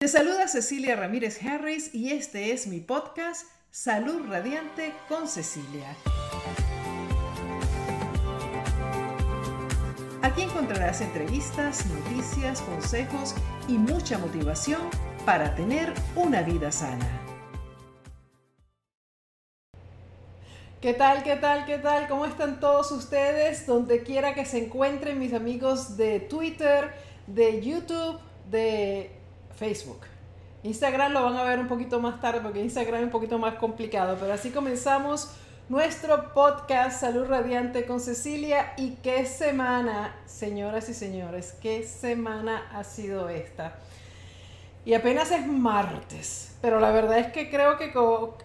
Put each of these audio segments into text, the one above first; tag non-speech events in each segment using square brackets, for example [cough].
Te saluda Cecilia Ramírez Harris y este es mi podcast Salud Radiante con Cecilia. Aquí encontrarás entrevistas, noticias, consejos y mucha motivación para tener una vida sana. ¿Qué tal, qué tal, qué tal? ¿Cómo están todos ustedes? Donde quiera que se encuentren mis amigos de Twitter, de YouTube, de Facebook. Instagram lo van a ver un poquito más tarde porque Instagram es un poquito más complicado, pero así comenzamos nuestro podcast Salud Radiante con Cecilia y qué semana, señoras y señores, qué semana ha sido esta. Y apenas es martes, pero la verdad es que creo que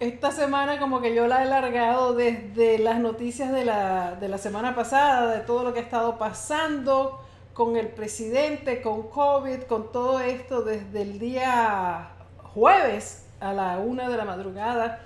esta semana como que yo la he largado desde las noticias de la, de la semana pasada, de todo lo que ha estado pasando, con el presidente, con COVID, con todo esto desde el día jueves a la una de la madrugada,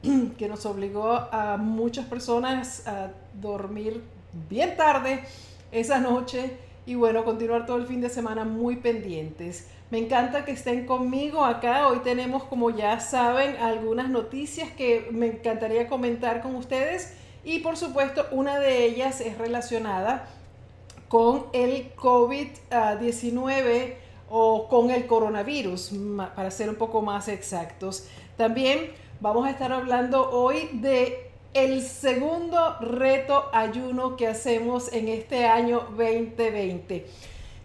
[clears throat] que nos obligó a muchas personas a dormir bien tarde esa noche y bueno, continuar todo el fin de semana muy pendientes. Me encanta que estén conmigo acá. Hoy tenemos, como ya saben, algunas noticias que me encantaría comentar con ustedes y por supuesto una de ellas es relacionada con el COVID-19 o con el coronavirus, para ser un poco más exactos. También vamos a estar hablando hoy de el segundo reto ayuno que hacemos en este año 2020.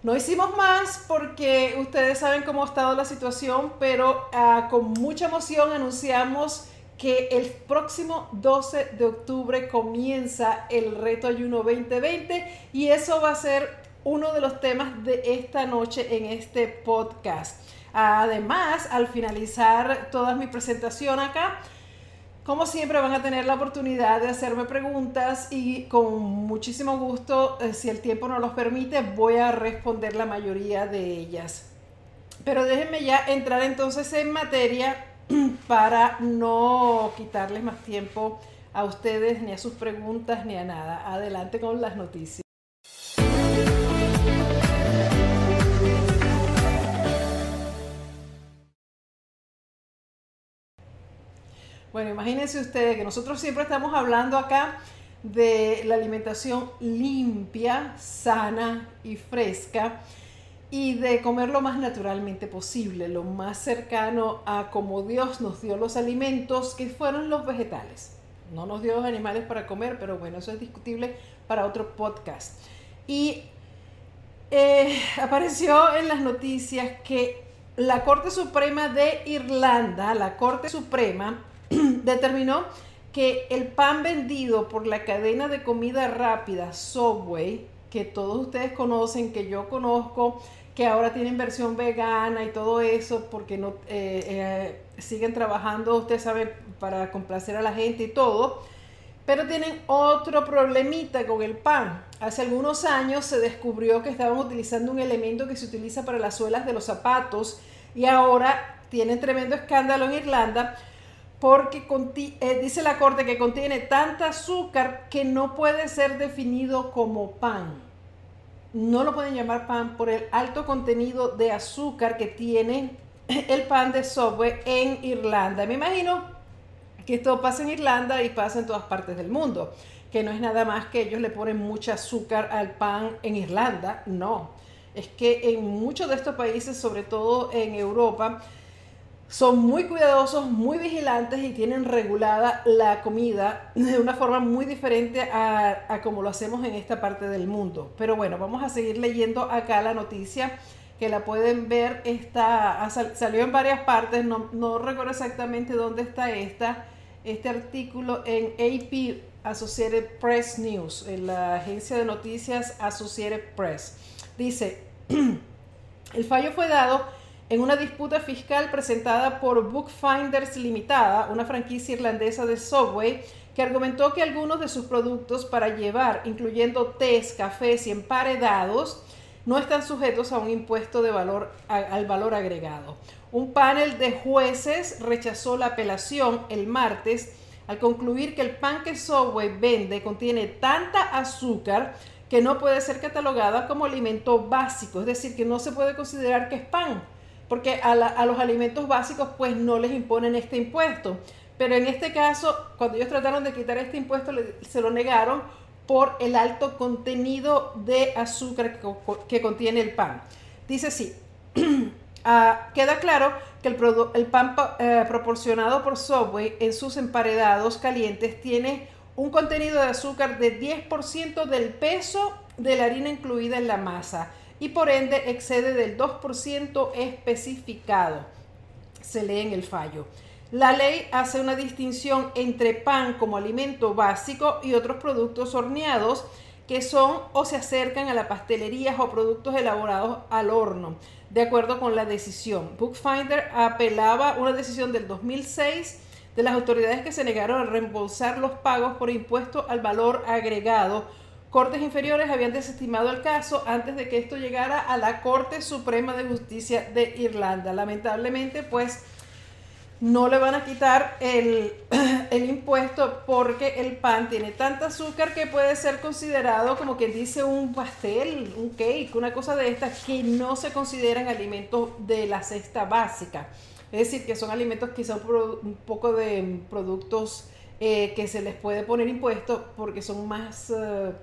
No hicimos más porque ustedes saben cómo ha estado la situación, pero ah, con mucha emoción anunciamos que el próximo 12 de octubre comienza el reto ayuno 2020 y eso va a ser uno de los temas de esta noche en este podcast. Además, al finalizar toda mi presentación acá, como siempre van a tener la oportunidad de hacerme preguntas y con muchísimo gusto, eh, si el tiempo no los permite, voy a responder la mayoría de ellas. Pero déjenme ya entrar entonces en materia [clears throat] para no quitarles más tiempo a ustedes, ni a sus preguntas, ni a nada. Adelante con las noticias. Bueno, imagínense ustedes que nosotros siempre estamos hablando acá de la alimentación limpia, sana y fresca y de comer lo más naturalmente posible, lo más cercano a como Dios nos dio los alimentos, que fueron los vegetales. No nos dio los animales para comer, pero bueno, eso es discutible para otro podcast. Y eh, apareció en las noticias que la Corte Suprema de Irlanda, la Corte Suprema, [clears throat] determinó que el pan vendido por la cadena de comida rápida Subway, que todos ustedes conocen, que yo conozco, que ahora tienen versión vegana y todo eso, porque no eh, eh, siguen trabajando, usted sabe, para complacer a la gente y todo. Pero tienen otro problemita con el pan. Hace algunos años se descubrió que estaban utilizando un elemento que se utiliza para las suelas de los zapatos y ahora tienen tremendo escándalo en Irlanda porque eh, dice la corte que contiene tanta azúcar que no puede ser definido como pan no lo pueden llamar pan por el alto contenido de azúcar que tiene [laughs] el pan de Subway en Irlanda. Me imagino que esto pasa en Irlanda y pasa en todas partes del mundo, que no es nada más que ellos le ponen mucha azúcar al pan en Irlanda, no. Es que en muchos de estos países, sobre todo en Europa, son muy cuidadosos, muy vigilantes y tienen regulada la comida de una forma muy diferente a, como lo hacemos en esta parte del mundo. Pero bueno, vamos a seguir leyendo acá la noticia que la pueden ver, está, salió en varias partes, no, no recuerdo exactamente dónde está esta, este artículo en AP, Associated Press News, en la agencia de noticias Associated Press. Dice, [clears throat] el fallo fue dado en una disputa fiscal presentada por Bookfinders Limitada, una franquicia irlandesa de Subway, que argumentó que algunos de sus productos para llevar, incluyendo tés, cafés y emparedados, no están sujetos a un impuesto de valor, al valor agregado. Un panel de jueces rechazó la apelación el martes al concluir que el pan que Subway vende contiene tanta azúcar que no puede ser catalogada como alimento básico, es decir, que no se puede considerar que es pan porque a, los alimentos básicos pues no les imponen este impuesto. Pero en este caso, cuando ellos trataron de quitar este impuesto, se lo negaron por el alto contenido de azúcar que, contiene el pan. Dice así, [clears throat] ah, queda claro que el, pan eh, proporcionado por Subway en sus emparedados calientes tiene un contenido de azúcar de 10% del peso de la harina incluida en la masa y por ende excede del 2% especificado. Se lee en el fallo. La ley hace una distinción entre pan como alimento básico y otros productos horneados que son o se acercan a la pastelería o productos elaborados al horno, de acuerdo con la decisión. Bookfinder apelaba una decisión del 2006 de las autoridades que se negaron a reembolsar los pagos por impuesto al valor agregado Cortes inferiores habían desestimado el caso antes de que esto llegara a la Corte Suprema de Justicia de Irlanda. Lamentablemente, pues no le van a quitar [clears throat] el, impuesto porque el pan tiene tanta azúcar que puede ser considerado como quien dice un pastel, un cake, una cosa de estas que no se consideran alimentos de la cesta básica. Es decir, que son alimentos son un poco de productos eh, que se les puede poner impuesto porque son más... Eh,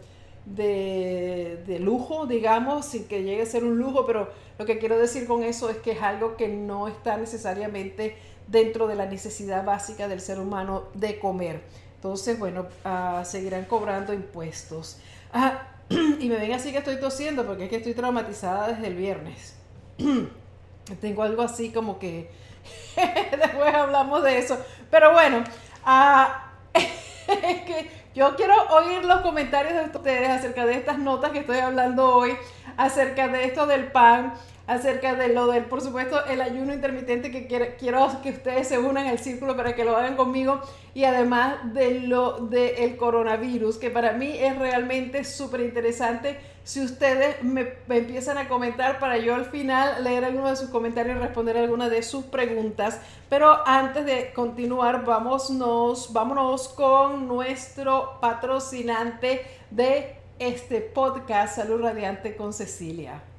de, lujo, digamos, sin que llegue a ser un lujo, pero lo que quiero decir con eso es que es algo que no está necesariamente dentro de la necesidad básica del ser humano de comer. Entonces, bueno, ah, seguirán cobrando impuestos. Ah, [clears throat] y me ven así que estoy tosiendo porque es que estoy traumatizada desde el viernes. [clears throat] Tengo algo así como que [laughs] después hablamos de eso. Pero bueno, uh, [laughs] es que yo quiero oír los comentarios de ustedes acerca de estas notas que estoy hablando hoy, acerca de esto del pan, acerca de lo del, por supuesto, el ayuno intermitente que quiero, que ustedes se unan al círculo para que lo hagan conmigo y además de lo del coronavirus, que para mí es realmente súper interesante. Si ustedes me, empiezan a comentar para yo al final leer algunos de sus comentarios y responder algunas de sus preguntas. Pero antes de continuar, vámonos, vámonos con nuestro patrocinante de este podcast Salud Radiante con Cecilia.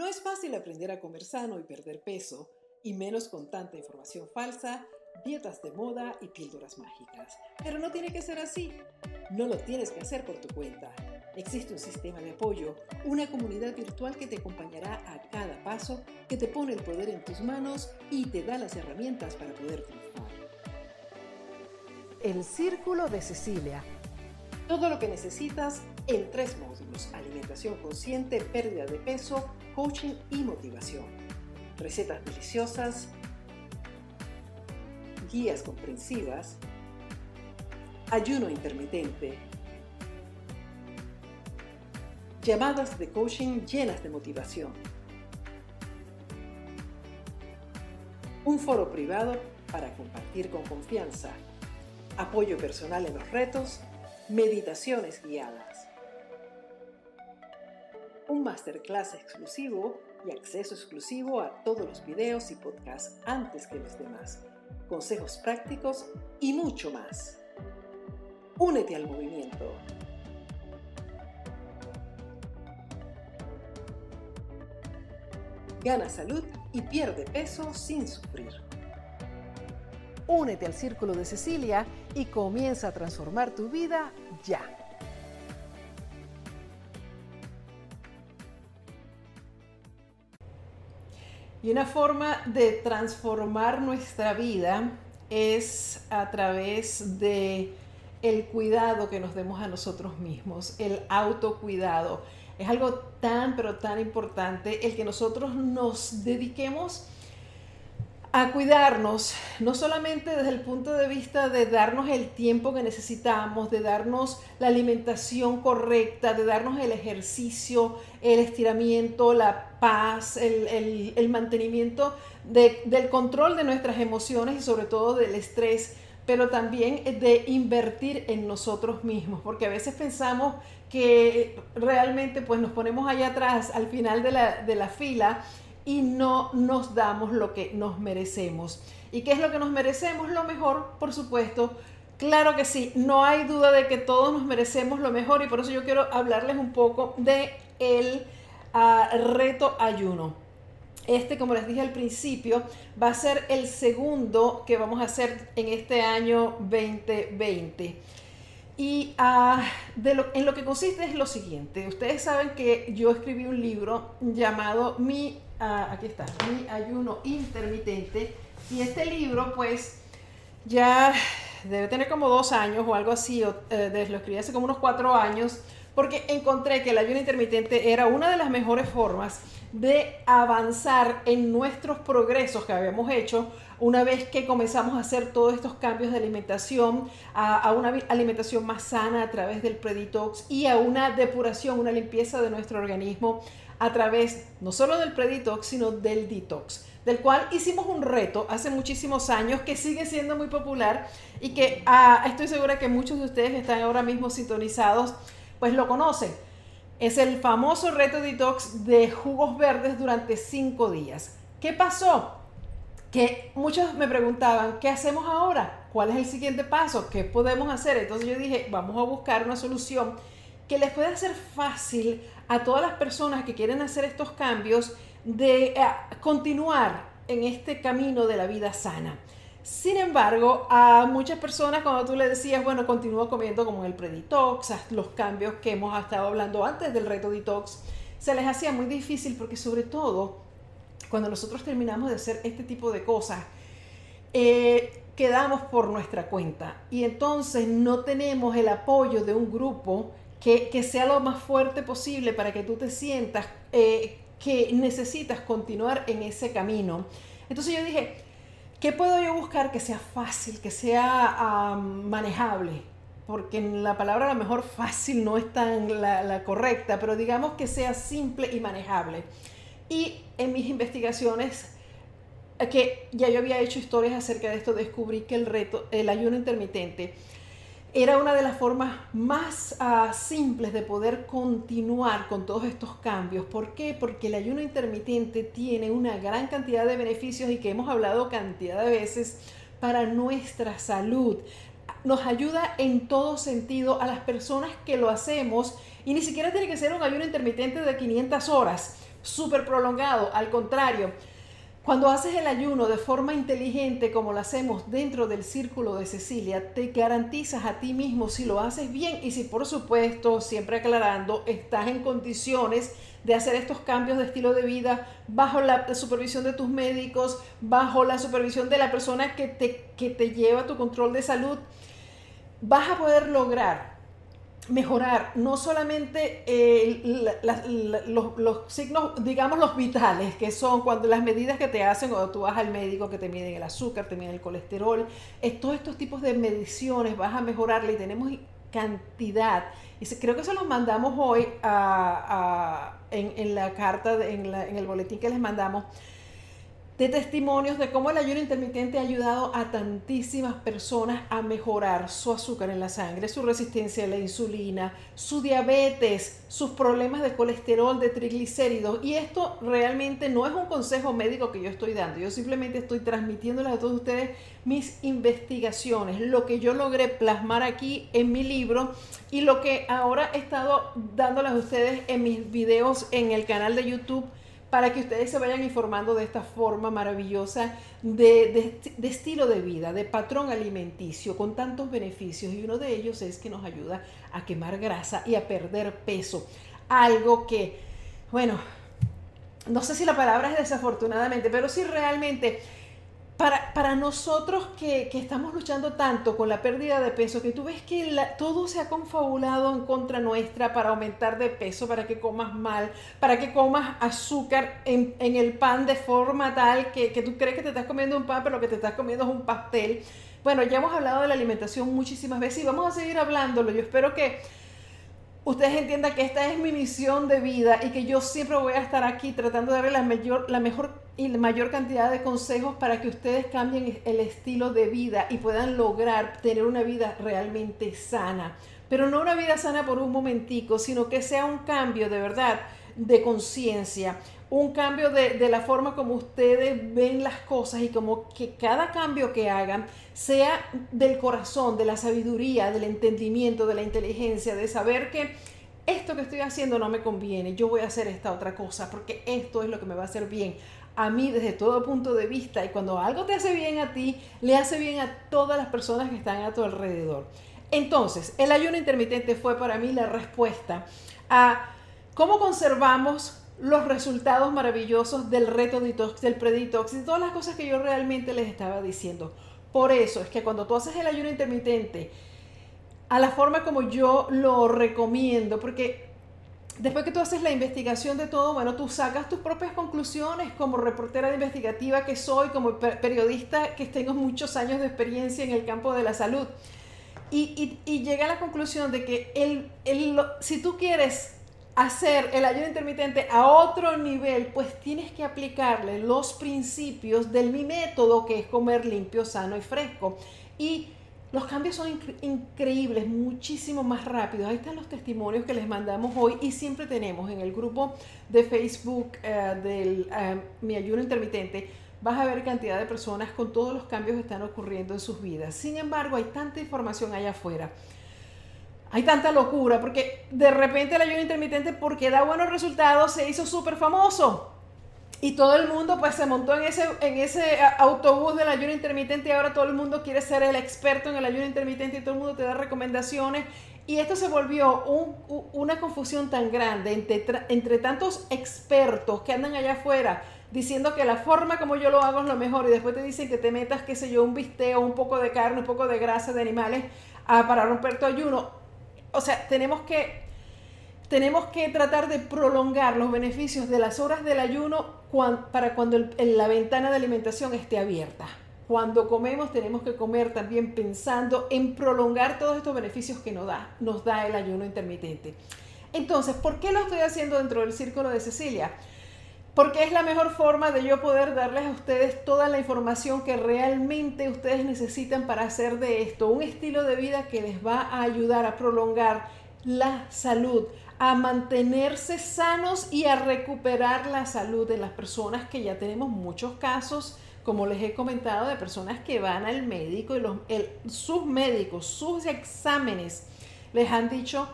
No es fácil aprender a comer sano y perder peso, y menos con tanta información falsa, dietas de moda y píldoras mágicas. Pero no tiene que ser así. No lo tienes que hacer por tu cuenta. Existe un sistema de apoyo, una comunidad virtual que te acompañará a cada paso, que te pone el poder en tus manos y te da las herramientas para poder triunfar. El Círculo de Cecilia. Todo lo que necesitas en tres módulos. Alimentación consciente, pérdida de peso, coaching y motivación. Recetas deliciosas, guías comprensivas, ayuno intermitente, llamadas de coaching llenas de motivación, un foro privado para compartir con confianza, apoyo personal en los retos, meditaciones guiadas un masterclass exclusivo y acceso exclusivo a todos los videos y podcasts antes que los demás, consejos prácticos y mucho más. Únete al movimiento. Gana salud y pierde peso sin sufrir. Únete al Círculo de Cecilia y comienza a transformar tu vida ya. Y una forma de transformar nuestra vida es a través de el cuidado que nos demos a nosotros mismos, el autocuidado. Es algo tan, pero tan importante el que nosotros nos dediquemos a cuidarnos, no solamente desde el punto de vista de darnos el tiempo que necesitamos, de darnos la alimentación correcta, de darnos el ejercicio, el estiramiento, la paz, el, mantenimiento del control de nuestras emociones y sobre todo del estrés, pero también de invertir en nosotros mismos, porque a veces pensamos que realmente pues nos ponemos allá atrás al final de la, de la fila y no nos damos lo que nos merecemos. ¿Y qué es lo que nos merecemos? Lo mejor, por supuesto. Claro que sí, no hay duda de que todos nos merecemos lo mejor y por eso yo quiero hablarles un poco de el ah, reto ayuno. Este, como les dije al principio, va a ser el segundo que vamos a hacer en este año 2020. Y ah, en lo que consiste es lo siguiente. Ustedes saben que yo escribí un libro llamado Mi, ah, aquí está, Mi ayuno intermitente. Y este libro, pues, ya debe tener como dos años o algo así, eh, lo escribí hace como unos cuatro años, porque encontré que el ayuno intermitente era una de las mejores formas de avanzar en nuestros progresos que habíamos hecho una vez que comenzamos a hacer todos estos cambios de alimentación a, una alimentación más sana a través del preditox y a una depuración, una limpieza de nuestro organismo a través no solo del preditox, sino del detox del cual hicimos un reto hace muchísimos años que sigue siendo muy popular y que ah, estoy segura que muchos de ustedes están ahora mismo sintonizados pues lo conocen. Es el famoso reto detox de jugos verdes durante cinco días. ¿Qué pasó? Que muchos me preguntaban, ¿qué hacemos ahora? ¿Cuál es el siguiente paso? ¿Qué podemos hacer? Entonces yo dije, vamos a buscar una solución que les pueda hacer fácil a todas las personas que quieren hacer estos cambios de eh, continuar en este camino de la vida sana. Sin embargo, a muchas personas cuando tú le decías, bueno, continúa comiendo como el preditox, los cambios que hemos estado hablando antes del reto detox, se les hacía muy difícil porque sobre todo cuando nosotros terminamos de hacer este tipo de cosas, eh, quedamos por nuestra cuenta y entonces no tenemos el apoyo de un grupo que, sea lo más fuerte posible para que tú te sientas eh, que necesitas continuar en ese camino. Entonces yo dije, ¿qué puedo yo buscar que sea fácil, que sea manejable? Porque en la palabra a lo mejor fácil no es tan la, correcta, pero digamos que sea simple y manejable. Y en mis investigaciones que ya yo había hecho historias acerca de esto, descubrí que el reto, el ayuno intermitente, era una de las formas más ah, simples de poder continuar con todos estos cambios. ¿Por qué? Porque el ayuno intermitente tiene una gran cantidad de beneficios y que hemos hablado cantidad de veces para nuestra salud. Nos ayuda en todo sentido a las personas que lo hacemos y ni siquiera tiene que ser un ayuno intermitente de 500 horas, súper prolongado. Al contrario, cuando haces el ayuno de forma inteligente como lo hacemos dentro del círculo de Cecilia, te garantizas a ti mismo si lo haces bien y si por supuesto, siempre aclarando, estás en condiciones de hacer estos cambios de estilo de vida bajo la supervisión de tus médicos, bajo la supervisión de la persona que te, que te lleva tu control de salud, vas a poder lograr mejorar no solamente eh, los, signos, digamos los vitales, que son cuando las medidas que te hacen cuando tú vas al médico que te miden el azúcar, te miden el colesterol, todos estos tipos de mediciones vas a mejorarle y tenemos cantidad. Y creo que se los mandamos hoy en, la carta, en, en el boletín que les mandamos de testimonios de cómo el ayuno intermitente ha ayudado a tantísimas personas a mejorar su azúcar en la sangre, su resistencia a la insulina, su diabetes, sus problemas de colesterol, de triglicéridos. Y esto realmente no es un consejo médico que yo estoy dando, yo simplemente estoy transmitiéndoles a todos ustedes mis investigaciones, lo que yo logré plasmar aquí en mi libro y lo que ahora he estado dándoles a ustedes en mis videos en el canal de YouTube para que ustedes se vayan informando de esta forma maravillosa de, estilo de vida, de patrón alimenticio, con tantos beneficios. Y uno de ellos es que nos ayuda a quemar grasa y a perder peso. Algo que, bueno, no sé si la palabra es desafortunadamente, pero sí realmente para, nosotros que, estamos luchando tanto con la pérdida de peso, que tú ves que todo se ha confabulado en contra nuestra para aumentar de peso, para que comas mal, para que comas azúcar en, el pan de forma tal que, que, tú crees que te estás comiendo un pan, pero lo que te estás comiendo es un pastel. Bueno, ya hemos hablado de la alimentación muchísimas veces y vamos a seguir hablándolo. Yo espero que ustedes entiendan que esta es mi misión de vida y que yo siempre voy a estar aquí tratando de darle la, mayor, la mejor y la mayor cantidad de consejos para que ustedes cambien el estilo de vida y puedan lograr tener una vida realmente sana. Pero no una vida sana por un momentico, sino que sea un cambio de verdad de conciencia, un cambio de, de, la forma como ustedes ven las cosas y como que cada cambio que hagan sea del corazón, de la sabiduría, del entendimiento, de la inteligencia, de saber que esto que estoy haciendo no me conviene, yo voy a hacer esta otra cosa porque esto es lo que me va a hacer bien a mí desde todo punto de vista y cuando algo te hace bien a ti, le hace bien a todas las personas que están a tu alrededor. Entonces, el ayuno intermitente fue para mí la respuesta a cómo conservamos los resultados maravillosos del reto detox, del preditox y todas las cosas que yo realmente les estaba diciendo. Por eso es que cuando tú haces el ayuno intermitente, a la forma como yo lo recomiendo, porque después que tú haces la investigación de todo, bueno, tú sacas tus propias conclusiones como reportera de investigativa que soy, como periodista que tengo muchos años de experiencia en el campo de la salud. Y, llega a la conclusión de que el, si tú quieres hacer el ayuno intermitente a otro nivel, pues tienes que aplicarle los principios del mi método, que es comer limpio, sano y fresco. Y los cambios son increíbles, muchísimo más rápidos. Ahí están los testimonios que les mandamos hoy y siempre tenemos en el grupo de Facebook eh, del eh, Mi Ayuno Intermitente. Vas a ver cantidad de personas con todos los cambios que están ocurriendo en sus vidas. Sin embargo, hay tanta información allá afuera. Hay tanta locura porque de repente el ayuno intermitente, porque da buenos resultados, se hizo súper famoso. Y todo el mundo pues se montó en ese, en ese autobús del ayuno intermitente y ahora todo el mundo quiere ser el experto en el ayuno intermitente y todo el mundo te da recomendaciones. Y esto se volvió una confusión tan grande entre, entre tantos expertos que andan allá afuera diciendo que la forma como yo lo hago es lo mejor y después te dicen que te metas, qué sé yo, un bisteo, un poco de carne, un poco de grasa de animales para romper tu ayuno. O sea, tenemos que tenemos que tratar de prolongar los beneficios de las horas del ayuno para cuando la ventana de alimentación esté abierta. Cuando comemos tenemos que comer también pensando en prolongar todos estos beneficios que nos da, nos da el ayuno intermitente. Entonces, ¿por qué lo estoy haciendo dentro del círculo de Cecilia? Porque es la mejor forma de yo poder darles a ustedes toda la información que realmente ustedes necesitan para hacer de esto un estilo de vida que les va a ayudar a prolongar la salud, a mantenerse sanos y a recuperar la salud de las personas que ya tenemos muchos casos, como les he comentado, de personas que van al médico y los, sus médicos, sus exámenes les han dicho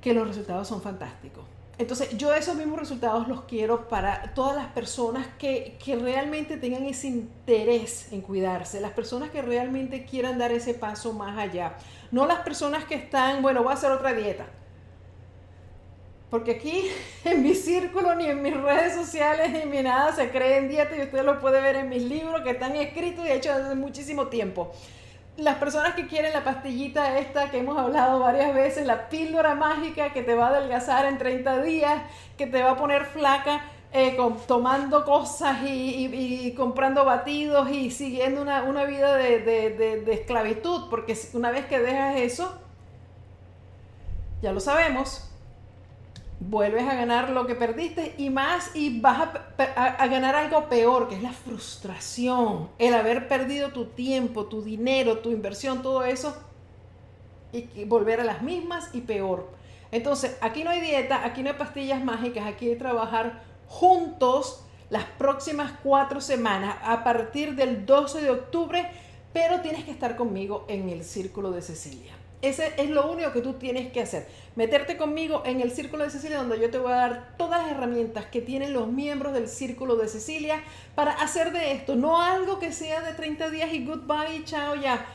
que los resultados son fantásticos. Entonces yo esos mismos resultados los quiero para todas las personas que, que, realmente tengan ese interés en cuidarse, las personas que realmente quieran dar ese paso más allá, no las personas que están, bueno, voy a hacer otra dieta porque aquí [laughs] en mi círculo, ni en mis redes sociales, ni en nada se cree en dieta y usted lo puede ver en mis libros que están escritos y hechos desde muchísimo tiempo. Las personas que quieren la pastillita esta que hemos hablado varias veces, la píldora mágica que te va a adelgazar en 30 días, que te va a poner flaca, eh, tomando cosas y, comprando batidos y siguiendo una, vida de, de esclavitud, porque una vez que dejas eso, ya lo sabemos, vuelves a ganar lo que perdiste y más y vas a, ganar algo peor, que es la frustración, el haber perdido tu tiempo, tu dinero, tu inversión, todo eso y volver a las mismas y peor. Entonces, aquí no hay dieta, aquí no hay pastillas mágicas, aquí hay trabajar juntos las próximas cuatro semanas a partir del 12 de octubre, pero tienes que estar conmigo en el círculo de Cecilia. Ese es lo único que tú tienes que hacer. Meterte conmigo en el Círculo de Cecilia, donde yo te voy a dar todas las herramientas que tienen los miembros del Círculo de Cecilia para hacer de esto, no algo que sea de 30 días y goodbye chao ya.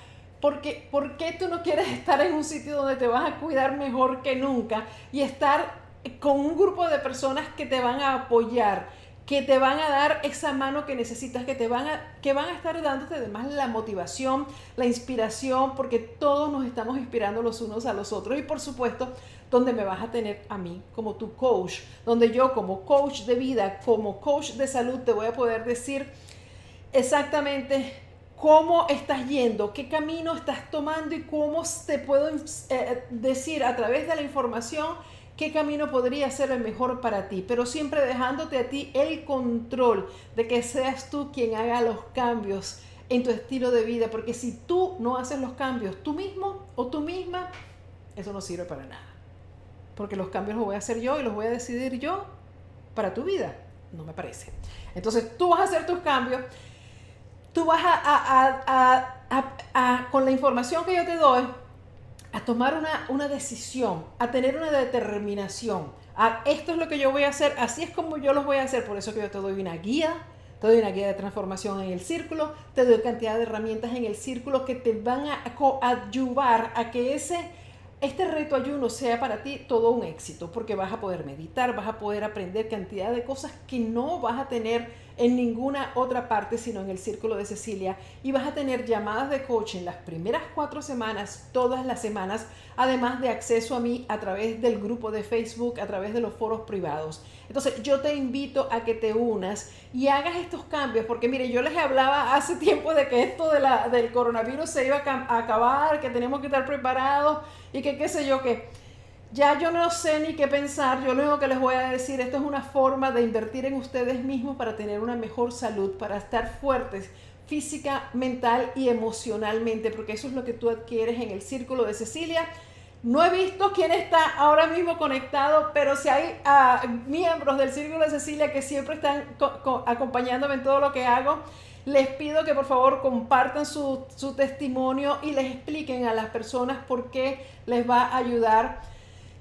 Porque, ¿Por qué tú no quieres [laughs] estar en un sitio donde te vas a cuidar mejor que nunca y estar con un grupo de personas que te van a apoyar? Que te van a dar esa mano que necesitas, que te van a, que van a estar dándote además la motivación, la inspiración, porque todos nos estamos inspirando los unos a los otros. Y por supuesto donde me vas a tener a mí como tu coach, donde yo como coach de vida, como coach de salud te voy a poder decir exactamente cómo estás yendo, qué camino estás tomando y cómo te puedo eh, decir a través de la información qué camino podría ser el mejor para ti, pero siempre dejándote a ti el control de que seas tú quien haga los cambios en tu estilo de vida, porque si tú no haces los cambios tú mismo o tú misma, eso no sirve para nada. Porque los cambios los voy a hacer yo y los voy a decidir yo para tu vida. No me parece. Entonces tú vas a hacer tus cambios, tú vas a, con la información que yo te doy, a tomar una, una decisión, a tener una determinación. A, esto es lo que yo voy a hacer, así es como yo los voy a hacer, por eso que yo te doy una guía, te doy una guía de transformación en el círculo, te doy cantidad de herramientas en el círculo que te van a ayudar a que ese este reto ayuno sea para ti todo un éxito, porque vas a poder meditar, vas a poder aprender cantidad de cosas que no vas a tener en ninguna otra parte sino en el círculo de Cecilia y vas a tener llamadas de coaching las primeras cuatro semanas, todas las semanas, además de acceso a mí a través del grupo de Facebook, a través de los foros privados. Entonces yo te invito a que te unas y hagas estos cambios, porque mire, yo les hablaba hace tiempo de que esto de la, del coronavirus se iba a, acabar, que tenemos que estar preparados y que qué sé yo qué. Ya yo no sé ni qué pensar, yo lo único que les voy a decir, esto es una forma de invertir en ustedes mismos para tener una mejor salud, para estar fuertes física, mental y emocionalmente, porque eso es lo que tú adquieres en el círculo de Cecilia. No he visto quién está ahora mismo conectado, pero si hay ah, miembros del Círculo de Cecilia que siempre están acompañándome en todo lo que hago, les pido que por favor compartan su, testimonio y les expliquen a las personas por qué les va a ayudar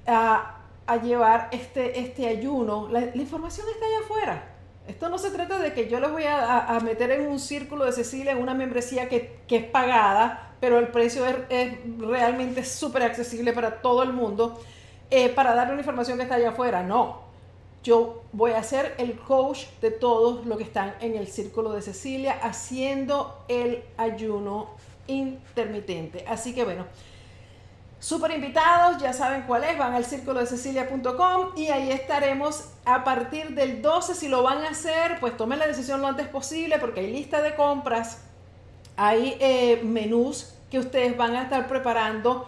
a, llevar este, este ayuno. La, información está allá afuera. Esto no se trata de que yo les voy a, meter en un círculo de Cecilia, en una membresía que, que es pagada pero el precio es, realmente súper accesible para todo el mundo, eh, para darle una información que está allá afuera. No, yo voy a ser el coach de todos los que están en el círculo de Cecilia haciendo el ayuno intermitente. Así que bueno, súper invitados, ya saben cuál es, van al círculo de cecilia.com y ahí estaremos a partir del 12. Si lo van a hacer, pues tomen la decisión lo antes posible porque hay lista de compras hay eh, menús que ustedes van a estar preparando,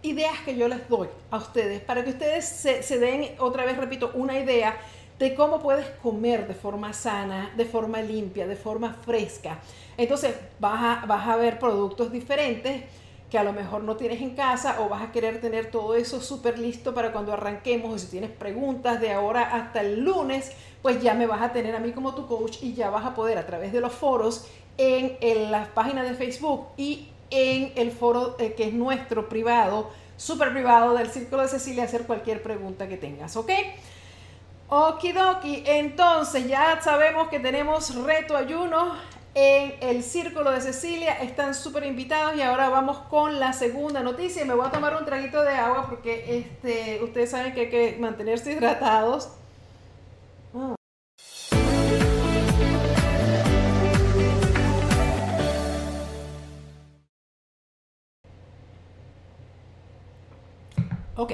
ideas que yo les doy a ustedes para que ustedes se, den, otra vez repito, una idea de cómo puedes comer de forma sana, de forma limpia, de forma fresca. Entonces vas a, vas a ver productos diferentes que a lo mejor no tienes en casa o vas a querer tener todo eso súper listo para cuando arranquemos o si tienes preguntas de ahora hasta el lunes, pues ya me vas a tener a mí como tu coach y ya vas a poder a través de los foros en, en las páginas de Facebook y en el foro eh, que es nuestro privado, súper privado del Círculo de Cecilia, hacer cualquier pregunta que tengas, ¿ok? Okidoki, entonces ya sabemos que tenemos reto ayuno en el Círculo de Cecilia, están súper invitados y ahora vamos con la segunda noticia. Me voy a tomar un traguito de agua porque este, ustedes saben que hay que mantenerse hidratados. Ok.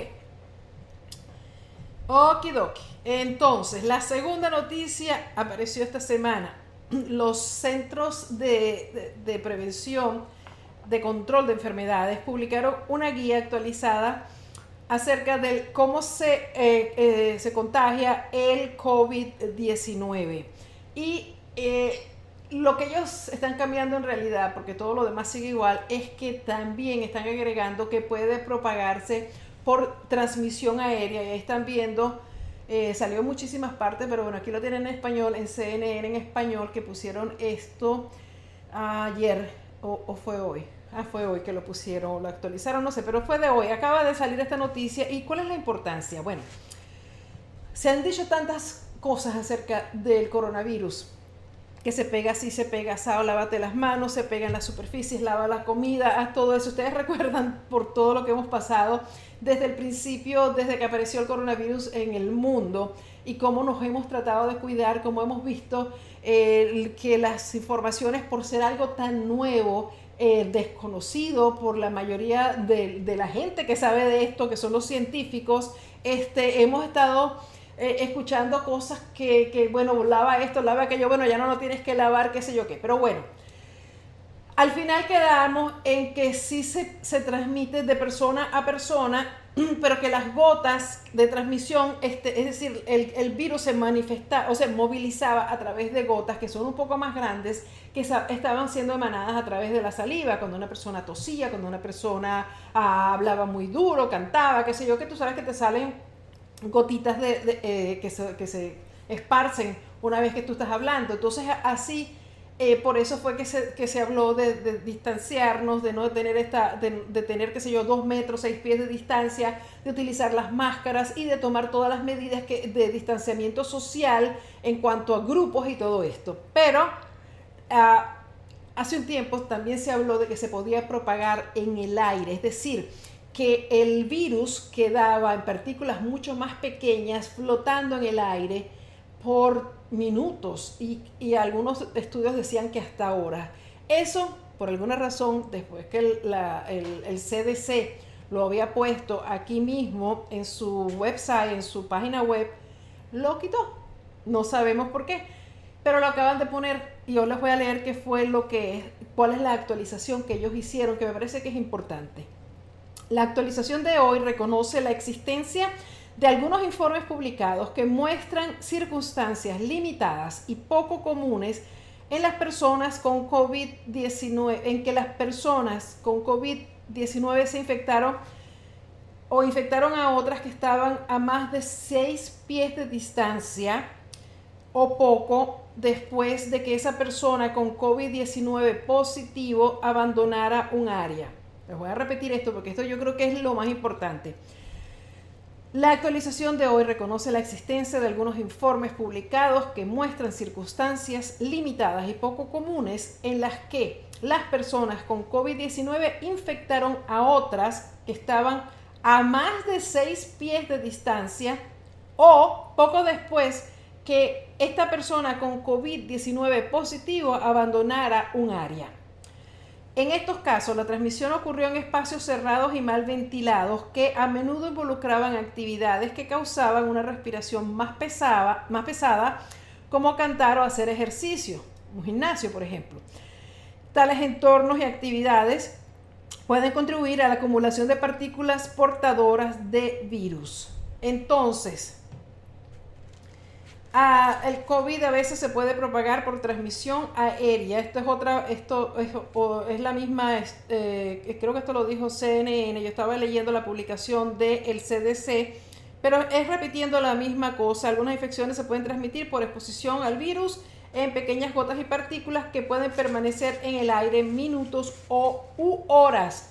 Okidoki. Entonces, la segunda noticia apareció esta semana. Los centros de, prevención, de control de enfermedades, publicaron una guía actualizada acerca de cómo se, eh, eh, se contagia el COVID-19. Y eh, lo que ellos están cambiando en realidad, porque todo lo demás sigue igual, es que también están agregando que puede propagarse por transmisión aérea. Y ahí están viendo, eh, salió en muchísimas partes, pero bueno, aquí lo tienen en español, en CNN en español, que pusieron esto ayer o, fue hoy. Ah, fue hoy que lo pusieron, lo actualizaron, no sé, pero fue de hoy. Acaba de salir esta noticia. ¿Y cuál es la importancia? Bueno, se han dicho tantas cosas acerca del coronavirus que se pega así, se pega asado, lávate las manos, se pega en las superficies, lava la comida, haz todo eso. Ustedes [laughs] recuerdan por todo lo que hemos pasado desde el principio, desde que apareció el coronavirus en el mundo y cómo nos hemos tratado de cuidar, cómo hemos visto eh, que las informaciones, por ser algo tan nuevo, eh, desconocido por la mayoría de, de, la gente que sabe de esto, que son los científicos, este, hemos estado eh, escuchando cosas que, que, bueno, lava esto, lava aquello, bueno, ya no lo tienes que lavar, qué sé yo qué. Pero bueno, al final quedamos en que sí se, se transmite de persona a persona, [clears throat] pero que las gotas de transmisión, este, es decir, el, el, virus se manifestaba o se movilizaba a través de gotas que son un poco más grandes, que estaban siendo emanadas a través de la saliva, cuando una persona tosía, cuando una persona ah, hablaba muy duro, cantaba, qué sé yo, que tú sabes que te salen gotitas de, eh, que, se, que, se, esparcen una vez que tú estás hablando. Entonces así eh, por eso fue que se, que se habló de, distanciarnos, de no tener esta, de, tener, qué sé yo, dos metros, seis pies de distancia, de utilizar las máscaras y de tomar todas las medidas que, de distanciamiento social en cuanto a grupos y todo esto. Pero ah, hace un tiempo también se habló de que se podía propagar en el aire, es decir, que el virus quedaba en partículas mucho más pequeññas flotando en el aire por minutos y, algunos estudios decían que hasta horas. Eso, por alguna razón, después que el, CDC lo había puesto aquí mismo en su website, en su página web, lo quitó. No sabemos por qué, pero lo acaban de poner y yo les voy a leer qué fue lo que cuál es la actualización que ellos hicieron, que me parece que es importante. La actualización de hoy reconoce la existencia de algunos informes publicados que muestran circunstancias limitadas y poco comunes en las personas con COVID-19, en que las personas con COVID-19 se infectaron o infectaron a otras que estaban a más de seis pies de distancia o poco después de que esa persona con COVID-19 positivo abandonara un área. Les voy a repetir esto porque esto yo creo que es lo más importante. La actualización de hoy reconoce la existencia de algunos informes publicados que muestran circunstancias limitadas y poco comunes en las que las personas con COVID-19 infectaron a otras que estaban a más de seis pies de distancia o poco después que esta persona con COVID-19 positivo abandonara un área. En estos casos, la transmisión ocurrió en espacios cerrados y mal ventilados que a menudo involucraban actividades que causaban una respiración más pesada, más pesada como cantar o hacer ejercicio, un gimnasio, por ejemplo. Tales entornos y actividades pueden contribuir a la acumulación de partículas portadoras de virus. Entonces, Ah, el COVID a veces se puede propagar por transmisión aérea. Esto es otra, esto es, la misma, eh, creo que esto lo dijo CNN. Yo estaba leyendo la publicación del CDC, pero es repitiendo la misma cosa. Algunas infecciones se pueden transmitir por exposición al virus en pequeñas gotas y partículas que pueden permanecer en el aire minutos o u horas.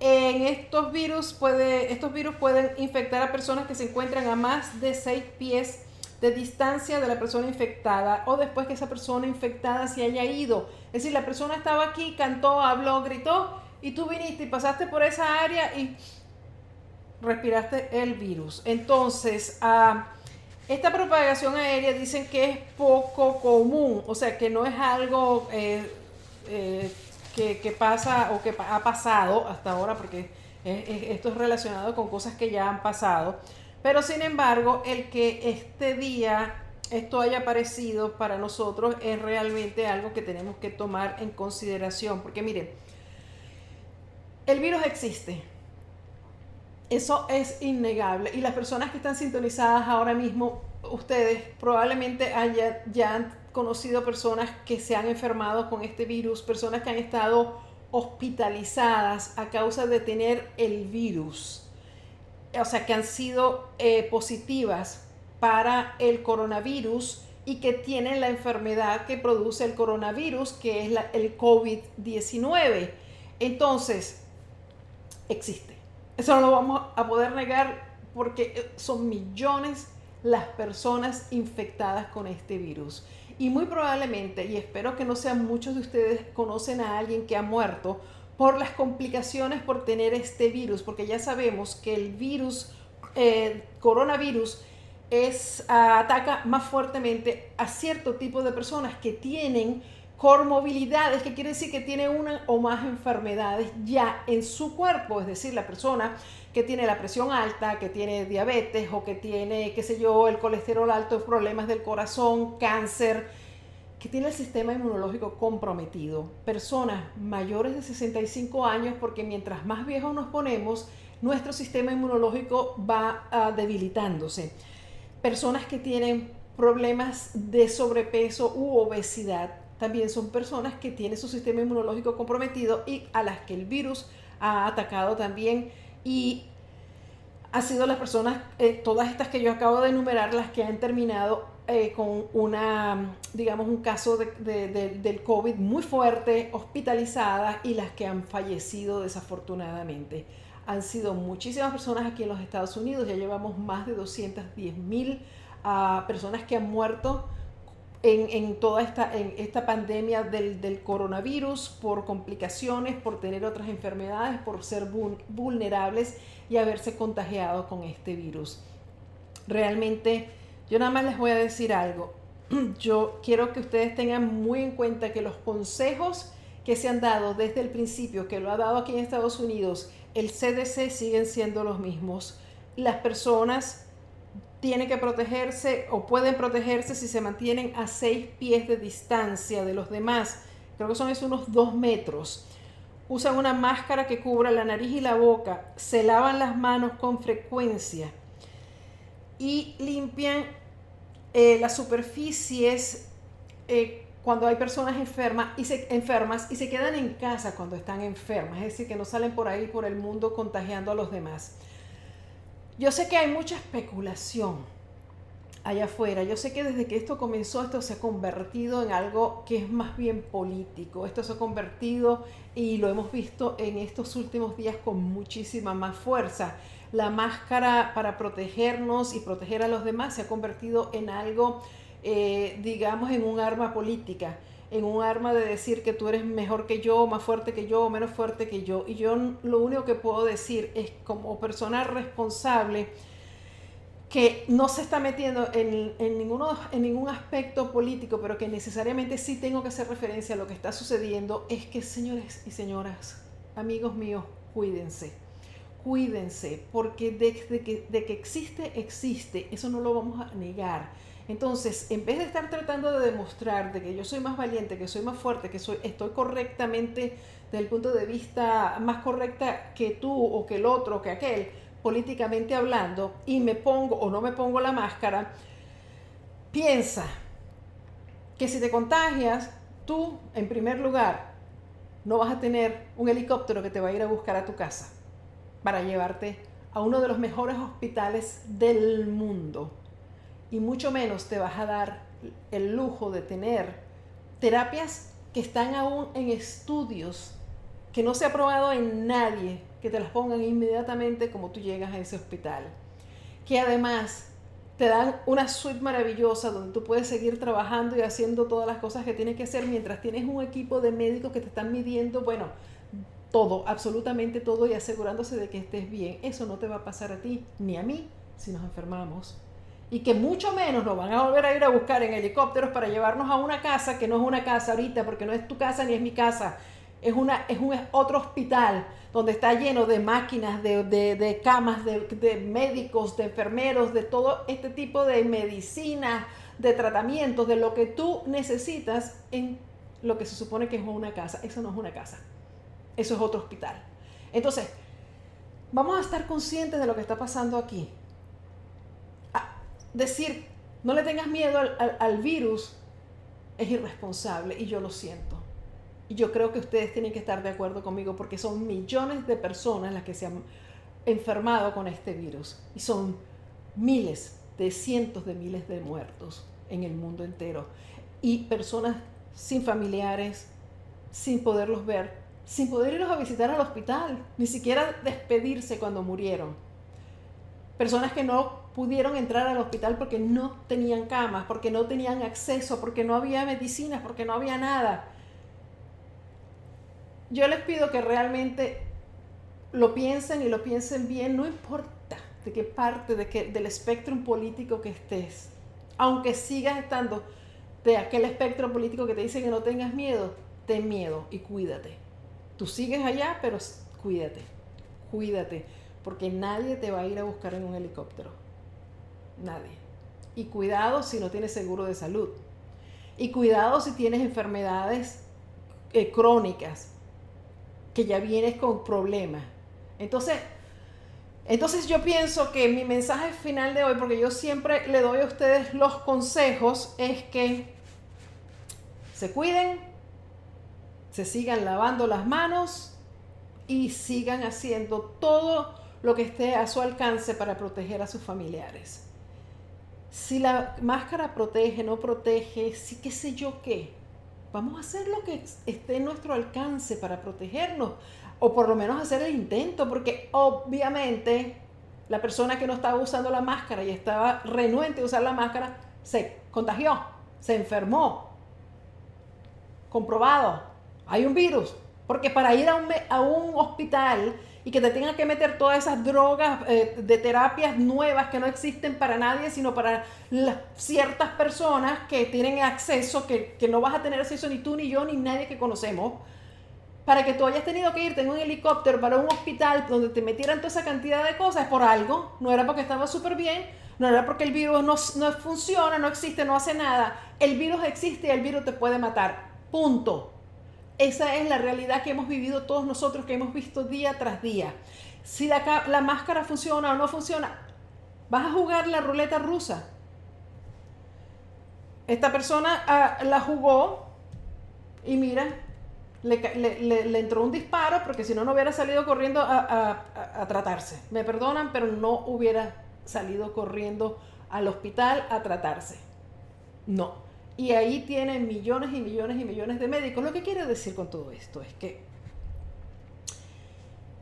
En estos virus puede, estos virus pueden infectar a personas que se encuentran a más de 6 pies de distancia de la persona infectada o después que esa persona infectada se haya ido. Es decir, la persona estaba aquí, cantó, habló, gritó y tú viniste y pasaste por esa área y respiraste el virus. Entonces, ah, esta propagación aérea dicen que es poco común, o sea, que no es algo eh, eh, que, pasa o que ha pasado hasta ahora, porque esto es relacionado con cosas que ya han pasado. Pero sin embargo, el que este día esto haya aparecido para nosotros es realmente algo que tenemos que tomar en consideración. Porque miren, el virus existe. Eso es innegable. Y las personas que están sintonizadas ahora mismo, ustedes probablemente ya han conocido personas que se han enfermado con este virus, personas que han estado hospitalizadas a causa de tener el virus o sea, que han sido eh, positivas para el coronavirus y que tienen la enfermedad que produce el coronavirus, que es el COVID-19. Entonces, existe. Eso no lo vamos a poder negar porque eh, son millones las personas infectadas con este virus. Y muy probablemente, y espero que no sean muchos de ustedes, conocen a alguien que ha muerto por las complicaciones por tener este virus, porque ya sabemos que el virus, eh, coronavirus, es, ataca más fuertemente a cierto tipo de personas que tienen comorbilidades, que quiere decir que tiene una o más enfermedades ya en su cuerpo, es decir, la persona que tiene la presión alta, que tiene diabetes o que tiene, qué sé yo, el colesterol alto, problemas del corazón, cáncer, que tiene el sistema inmunológico comprometido, personas mayores de 65 años, porque mientras más viejos nos ponemos, nuestro sistema inmunológico va uh, debilitándose. Personas que tienen problemas de sobrepeso u obesidad, también son personas que tienen su sistema inmunológico comprometido y a las que el virus ha atacado también y ha sido las personas, eh, todas estas que yo acabo de enumerar, las que han terminado eh, con una, digamos, un caso del COVID muy fuerte, hospitalizadas y las que han fallecido desafortunadamente. Han sido muchísimas personas aquí en los Estados Unidos, ya llevamos más de 210 mil ah, personas que han muerto en, toda esta, en esta pandemia del, del, coronavirus por complicaciones, por tener otras enfermedades, por ser vulnerables y haberse contagiado con este virus. Realmente yo nada más les voy a decir algo. [clears throat] Yo quiero que ustedes tengan muy en cuenta que los consejos que se han dado desde el principio, que lo ha dado aquí en Estados Unidos, el CDC siguen siendo los mismos. Las personas tienen que protegerse o pueden protegerse si se mantienen a seis pies de distancia de los demás. Creo que son unos dos metros. Usan una máscara que cubra la nariz y la boca. Se lavan las manos con frecuencia y limpian eh, las superficies eh, cuando hay personas enfermas y, se, enfermas y se quedan en casa cuando están enfermas, es decir, que no salen por ahí por el mundo contagiando a los demás. Yo sé que hay mucha especulación allá afuera. Yo sé que desde que esto comenzó, esto se ha convertido en algo que es más bien político. Esto se ha convertido, y lo hemos visto en estos últimos días con muchísima más fuerza, la máscara para protegernos y proteger a los demás se ha convertido en algo, eh, digamos, en un arma política, en un arma de decir que tú eres mejor que yo, más fuerte que yo, menos fuerte que yo. Y yo lo único que puedo decir es como persona responsable, que no se está metiendo en, en, ningún aspecto político, pero que necesariamente sí tengo que hacer referencia a lo que está sucediendo, es que señores y señoras, amigos míos, cuídense cuídense, porque desde que, de que existe, existe, eso no lo vamos a negar. Entonces, en vez de estar tratando de demostrar de que yo soy más valiente, que soy más fuerte, que soy, estoy correctamente desde el punto de vista más correcta que tú o que el otro, que aquel, políticamente hablando, y me pongo o no me pongo la máscara, piensa que si te contagias, tú, en primer lugar, no vas a tener un helicóptero que te va a ir a buscar a tu casa para llevarte a uno de los mejores hospitales del mundo. Y mucho menos te vas a dar el lujo de tener terapias que están aún en estudios, que no se ha probado en nadie, que te las pongan inmediatamente como tú llegas a ese hospital. Que además te dan una suite maravillosa donde tú puedes seguir trabajando y haciendo todas las cosas que tienes que hacer mientras tienes un equipo de médicos que te están midiendo, bueno, todo, absolutamente todo y asegurándose de que estés bien. Eso no te va a pasar a ti ni a mí si nos enfermamos. Y que mucho menos nos van a volver a ir a buscar en helicópteros para llevarnos a una casa que no es una casa ahorita, porque no es tu casa ni es mi casa. Es, una, es un otro hospital donde está lleno de máquinas, de, de, camas, de, de médicos, de enfermeros, de todo este tipo de medicinas, de tratamientos, de lo que tú necesitas en lo que se supone que es una casa. Eso no es una casa. Eso es otro hospital. Entonces, vamos a estar conscientes de lo que está pasando aquí. decir, no le tengas miedo al, virus es irresponsable y yo lo siento. Y yo creo que ustedes tienen que estar de acuerdo conmigo porque son millones de personas las que se han enfermado con este virus. Y son miles de cientos de miles de muertos en el mundo entero. Y personas sin familiares, sin poderlos ver, sin poder irlos a visitar al hospital, ni siquiera despedirse cuando murieron. Personas que no pudieron entrar al hospital porque no tenían camas, porque no tenían acceso, porque no había medicinas, porque no había nada. Yo les pido que realmente lo piensen y lo piensen bien, no importa de qué parte de qué, del espectro político que estés, aunque sigas estando de aquel espectro político que te dice que no tengas miedo, ten miedo y cuídate. Tú sigues allá, pero cuídate, cuídate, porque nadie te va a ir a buscar en un helicóptero. Nadie. Y cuidado si no tienes seguro de salud. Y cuidado si tienes enfermedades eh, crónicas, que ya vienes con problemas. Entonces, entonces yo pienso que mi mensaje final de hoy, porque yo siempre le doy a ustedes los consejos, es que se cuiden, se sigan lavando las manos y sigan haciendo todo lo que esté a su alcance para proteger a sus familiares. si la máscara protege, no protege, si qué sé yo qué. Vamos a hacer lo que esté en nuestro alcance para protegernos, o por lo menos hacer el intento, porque obviamente la persona que no estaba usando la máscara y estaba renuente a usar la máscara se contagió, se enfermó. Comprobado, hay un virus. Porque para ir a un, hospital y que te tengan que meter todas esas drogas eh, de terapias nuevas que no existen para nadie, sino para ciertas personas que tienen acceso, que, que, no vas a tener acceso ni tú, ni yo, ni nadie que conocemos, para que tú hayas tenido que irte en un helicóptero para un hospital donde te metieran toda esa cantidad de cosas, por algo, no era porque estaba súper bien, no era porque el virus no, no funciona, no existe, no hace nada. El virus existe y el virus te puede matar. Punto. Esa es la realidad que hemos vivido todos nosotros, que hemos visto día tras día. Si la, la máscara funciona o no funciona, vas a jugar la ruleta rusa. Esta persona ah, la jugó y mira, le, entró un disparo porque si no, no hubiera salido corriendo a, a, tratarse. Me perdonan, pero no hubiera salido corriendo al hospital a tratarse. No. Y ahí tienen millones y millones y millones de médicos. Lo que quiere decir con todo esto es que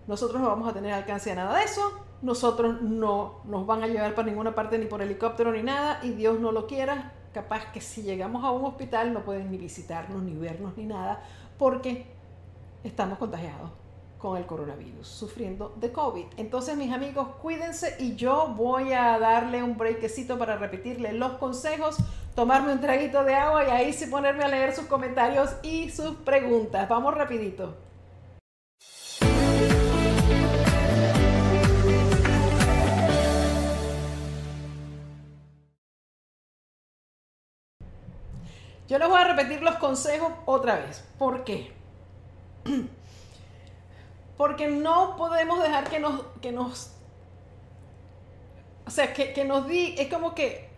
nosotros no vamos a tener alcance a nada de eso, nosotros no nos van a llevar para ninguna parte ni por helicóptero ni nada, y Dios no lo quiera, capaz que si llegamos a un hospital no pueden ni visitarnos, ni vernos, ni nada, porque estamos contagiados con el coronavirus, sufriendo de COVID. Entonces, mis amigos, cuídense y yo voy a darle un breakcito para repetirle los consejos tomarme un traguito de agua y ahí sí ponerme a leer sus comentarios y sus preguntas. Vamos rapidito. Yo les voy a repetir los consejos otra vez. ¿Por qué? [clears throat] Porque no podemos dejar que nos, que nos, o sea, que, que nos di, es como que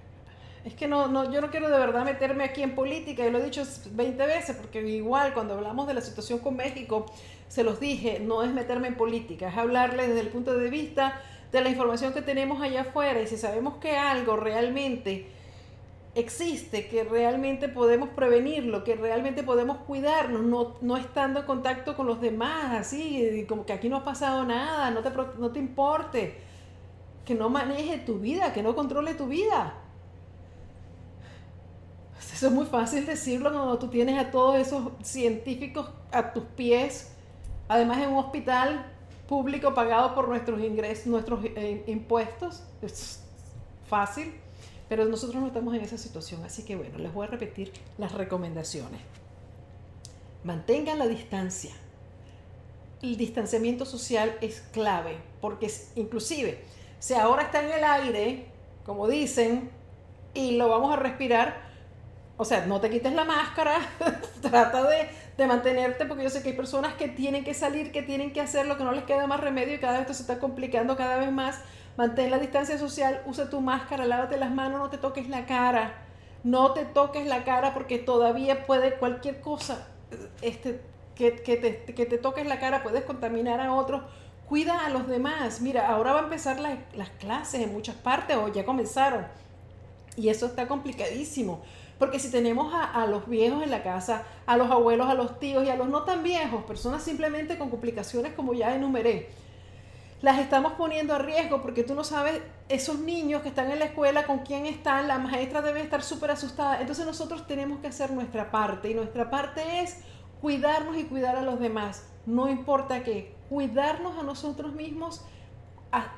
es que no, no, yo no quiero de verdad meterme aquí en política, y lo he dicho 20 veces, porque igual cuando hablamos de la situación con México, se los dije, no es meterme en política, es hablarles desde el punto de vista de la información que tenemos allá afuera y si sabemos que algo realmente existe, que realmente podemos prevenirlo, que realmente podemos cuidarnos, no, no estando en contacto con los demás, así, como que aquí no ha pasado nada, no te, no te importe, que no maneje tu vida, que no controle tu vida. Eso es muy fácil decirlo cuando tú tienes a todos esos científicos a tus pies, además en un hospital público pagado por nuestros ingresos, nuestros eh, impuestos. Es fácil, pero nosotros no estamos en esa situación. Así que bueno, les voy a repetir las recomendaciones. Mantengan la distancia. El distanciamiento social es clave, porque inclusive, si ahora está en el aire, como dicen, y lo vamos a respirar, o sea, no te quites la máscara, [laughs] trata de, de, mantenerte, porque yo sé que hay personas que tienen que salir, que tienen que hacer lo que no les queda más remedio y cada vez esto se está complicando cada vez más. Mantén la distancia social, usa tu máscara, lávate las manos, no te toques la cara, no te toques la cara porque todavía puede cualquier cosa este, que, que, te, que te toques la cara, puedes contaminar a otros. Cuida a los demás. Mira, ahora va a empezar las clases en muchas partes o ya comenzaron. Y eso está complicadísimo porque si tenemos a, los viejos en la casa, a los abuelos, a los tíos y a los no tan viejos, personas simplemente con complicaciones como ya enumeré, las estamos poniendo a riesgo porque tú no sabes esos niños que están en la escuela con quién están, la maestra debe estar súper asustada. Entonces nosotros tenemos que hacer nuestra parte y nuestra parte es cuidarnos y cuidar a los demás. No importa qué, cuidarnos a nosotros mismos,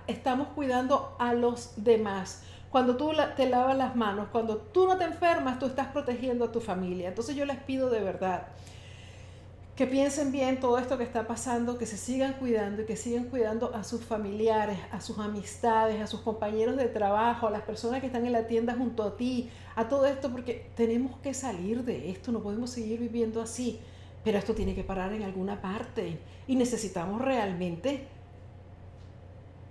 estamos cuidando a los demás. Cuando tú te lavas las manos, cuando tú no te enfermas, tú estás protegiendo a tu familia. Entonces yo les pido de verdad que piensen bien todo esto que está pasando, que se sigan cuidando y que sigan cuidando a sus familiares, a sus amistades, a sus compañeros de trabajo, a las personas que están en la tienda junto a ti, a todo esto, porque tenemos que salir de esto, no podemos seguir viviendo así, pero esto tiene que parar en alguna parte y necesitamos realmente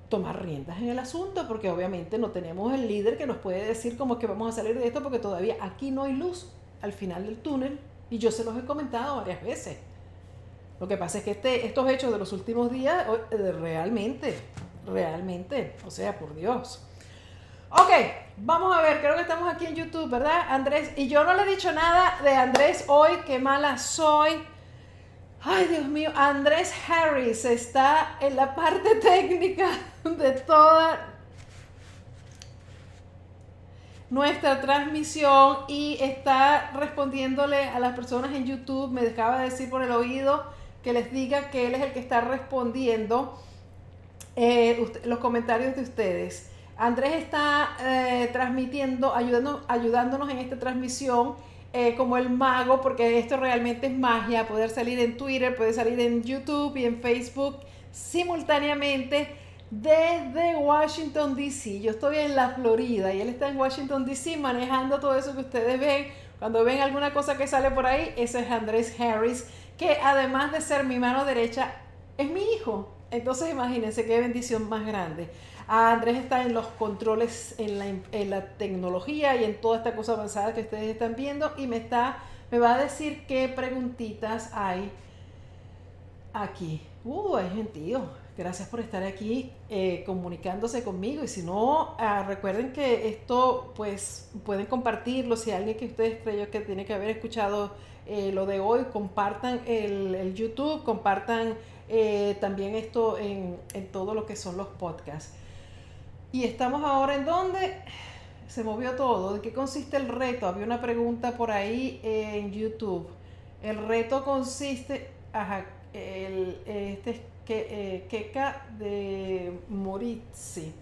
tomar riendas en el asunto, porque obviamente no tenemos el líder que nos puede decir cómo es que vamos a salir de esto, porque todavía aquí no hay luz al final del túnel, y yo se los he comentado varias veces. Lo que pasa es que este, estos hechos de los últimos días, eh, realmente, realmente, o sea, por Dios. Ok, vamos a ver, creo que estamos aquí en YouTube, ¿verdad? Andrés, y yo no le he dicho nada de Andrés hoy, qué mala soy. Ay, Dios mío, Andrés Harris está en la parte [laughs] técnica de toda nuestra transmisión y está respondiéndole a las personas en YouTube. Me acaba de decir por el oído que les diga que él es el que está respondiendo eh, los comentarios de ustedes. Andrés está eh, transmitiendo, ayudando, ayudándonos en esta transmisión eh, como el mago, porque esto realmente es magia, poder salir en Twitter, poder salir en YouTube y en Facebook simultáneamente desde Washington, D.C. Yo estoy en la Florida y él está en Washington, D.C. manejando todo eso que ustedes ven. Cuando ven alguna cosa que sale por ahí, ese es Andrés Harris, que además de ser mi mano derecha, es mi hijo. Entonces imagínense qué bendición más grande. Andrés está en los controles, en la, en la, tecnología y en toda esta cosa avanzada que ustedes están viendo y me, está, me va a decir qué preguntitas hay aquí. Uh, hay gentío. Gracias por estar aquí eh, comunicándose conmigo y si no, ah, recuerden que esto pues pueden compartirlo. Si alguien que ustedes creyó que tiene que haber escuchado eh, lo de hoy, compartan el, YouTube, compartan eh, también esto en, en todo lo que son los podcasts. Y estamos ahora en donde se movió todo. ¿De qué consiste el reto? Había una pregunta por ahí en YouTube. El reto consiste, ajá, el, este que, eh, de Moritzi.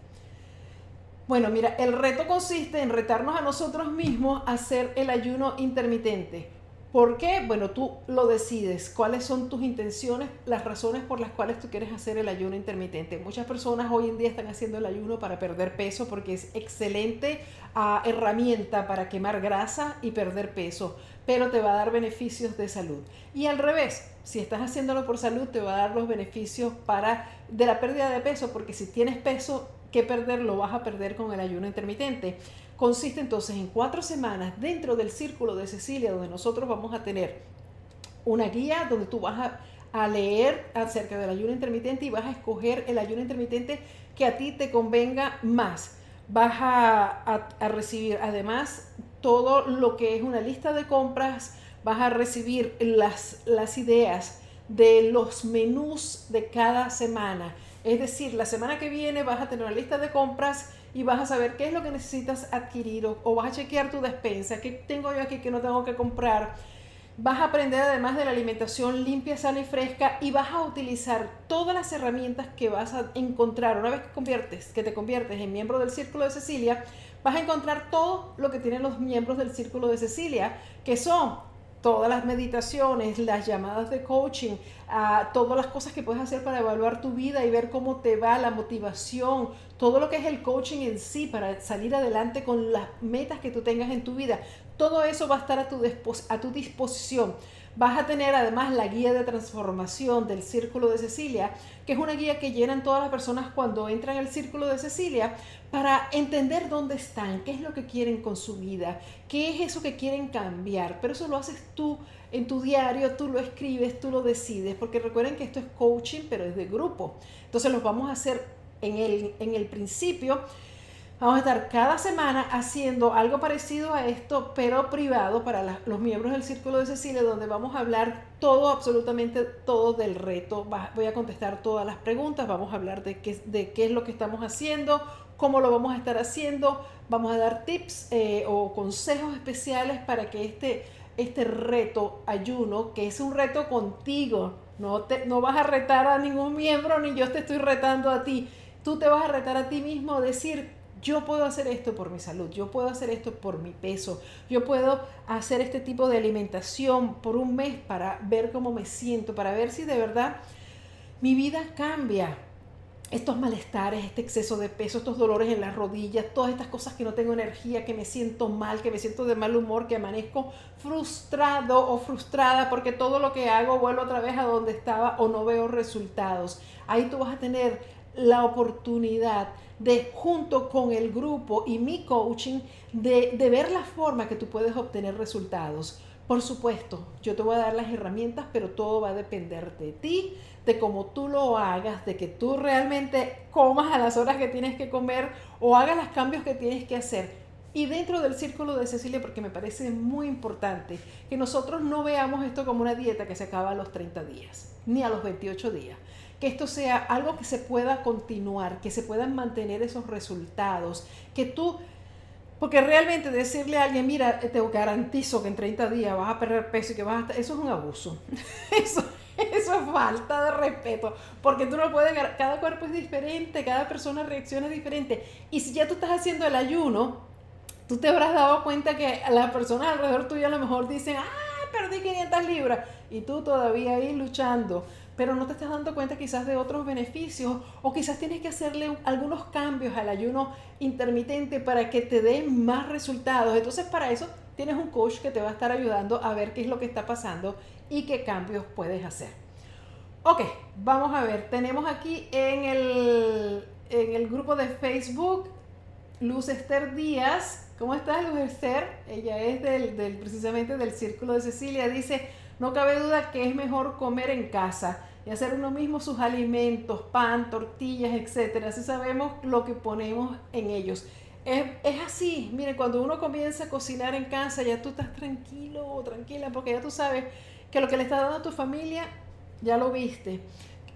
Bueno, mira, el reto consiste en retarnos a nosotros mismos a hacer el ayuno intermitente. ¿Por qué? Bueno, tú lo decides. ¿Cuáles son tus intenciones, las razones por las cuales tú quieres hacer el ayuno intermitente? Muchas personas hoy en día están haciendo el ayuno para perder peso porque es excelente ah, herramienta para quemar grasa y perder peso, pero te va a dar beneficios de salud. Y al revés, si estás haciéndolo por salud, te va a dar los beneficios para de la pérdida de peso, porque si tienes peso que perder, lo vas a perder con el ayuno intermitente. Consiste entonces en cuatro semanas dentro del círculo de Cecilia, donde nosotros vamos a tener una guía donde tú vas a, leer acerca del ayuno intermitente y vas a escoger el ayuno intermitente que a ti te convenga más. Vas a, a recibir además todo lo que es una lista de compras, vas a recibir las, las ideas de los menús de cada semana. Es decir, la semana que viene vas a tener una lista de compras y vas a saber qué es lo que necesitas adquirir o, vas a chequear tu despensa, qué tengo yo aquí que no tengo que comprar. Vas a aprender además de la alimentación limpia, sana y fresca y vas a utilizar todas las herramientas que vas a encontrar una vez que, conviertes, que te conviertes en miembro del Círculo de Cecilia. Vas a encontrar todo lo que tienen los miembros del Círculo de Cecilia, que son todas las meditaciones, las llamadas de coaching, a todas las cosas que puedes hacer para evaluar tu vida y ver cómo te va la motivación, todo lo que es el coaching en sí para salir adelante con las metas que tú tengas en tu vida. Todo eso va a estar a tu disposición. Vas a tener además la guía de transformación del Círculo de Cecilia, que es una guía que llenan todas las personas cuando entran al Círculo de Cecilia para entender dónde están, qué es lo que quieren con su vida, qué es eso que quieren cambiar. Pero eso lo haces tú en tu diario, tú lo escribes, tú lo decides, porque recuerden que esto es coaching, pero es de grupo. Entonces los vamos a hacer en el, en el principio Vamos a estar cada semana haciendo algo parecido a esto, pero privado para los miembros del Círculo de Cecilia, donde vamos a hablar todo, absolutamente todo del reto. voy a contestar todas las preguntas, vamos a hablar de qué, es lo que estamos haciendo, cómo lo vamos a estar haciendo, vamos a dar tips eh, o consejos especiales para que este, este reto ayuno, que es un reto contigo, no, te, no vas a retar a ningún miembro ni yo te estoy retando a ti, tú te vas a retar a ti mismo, decir, yo puedo hacer esto por mi salud, yo puedo hacer esto por mi peso, yo puedo hacer este tipo de alimentación por un mes para ver cómo me siento, para ver si de verdad mi vida cambia. Estos malestares, este exceso de peso, estos dolores en las rodillas, todas estas cosas que no tengo energía, que me siento mal, que me siento de mal humor, que amanezco frustrado o frustrada porque todo lo que hago vuelvo otra vez a donde estaba o no veo resultados. Ahí tú vas a tener la oportunidad de junto con el grupo y mi coaching de, ver la forma que tú puedes obtener resultados. Por supuesto, yo te voy a dar las herramientas, pero todo va a depender de ti, de cómo tú lo hagas, de que tú realmente comas a las horas que tienes que comer o hagas los cambios que tienes que hacer. Y dentro del círculo de Cecilia, porque me parece muy importante que nosotros no veamos esto como una dieta que se acaba a los 30 días, ni a los 28 días. Que esto sea algo que se pueda continuar, que se puedan mantener esos resultados, que tú porque realmente decirle a alguien, mira, te garantizo que en 30 días vas a perder peso y que vas a estar, eso es un abuso. [laughs] Eso, eso es falta de respeto. Porque tú no puedes, cada cuerpo es diferente, cada persona reacciona diferente. Y si ya tú estás haciendo el ayuno, tú te habrás dado cuenta que las personas alrededor tuyo a lo mejor dicen, ah, perdí 500 libras. Y tú todavía ahí luchando pero no te estás dando cuenta quizás de otros beneficios o quizás tienes que hacerle algunos cambios al ayuno intermitente para que te dé más resultados. Entonces para eso tienes un coach que te va a estar ayudando a ver qué es lo que está pasando y qué cambios puedes hacer. Ok, vamos a ver, tenemos aquí en el, en el grupo de Facebook Luz Esther Díaz. ¿Cómo estás, Luz Esther? Ella es del, del, precisamente del Círculo de Cecilia. Dice, no cabe duda que es mejor comer en casa y hacer uno mismo sus alimentos, pan, tortillas, etcétera. Así sabemos lo que ponemos en ellos. Es, es, así, mire, cuando uno comienza a cocinar en casa, ya tú estás tranquilo o tranquila, porque ya tú sabes que lo que le estás dando a tu familia, ya lo viste.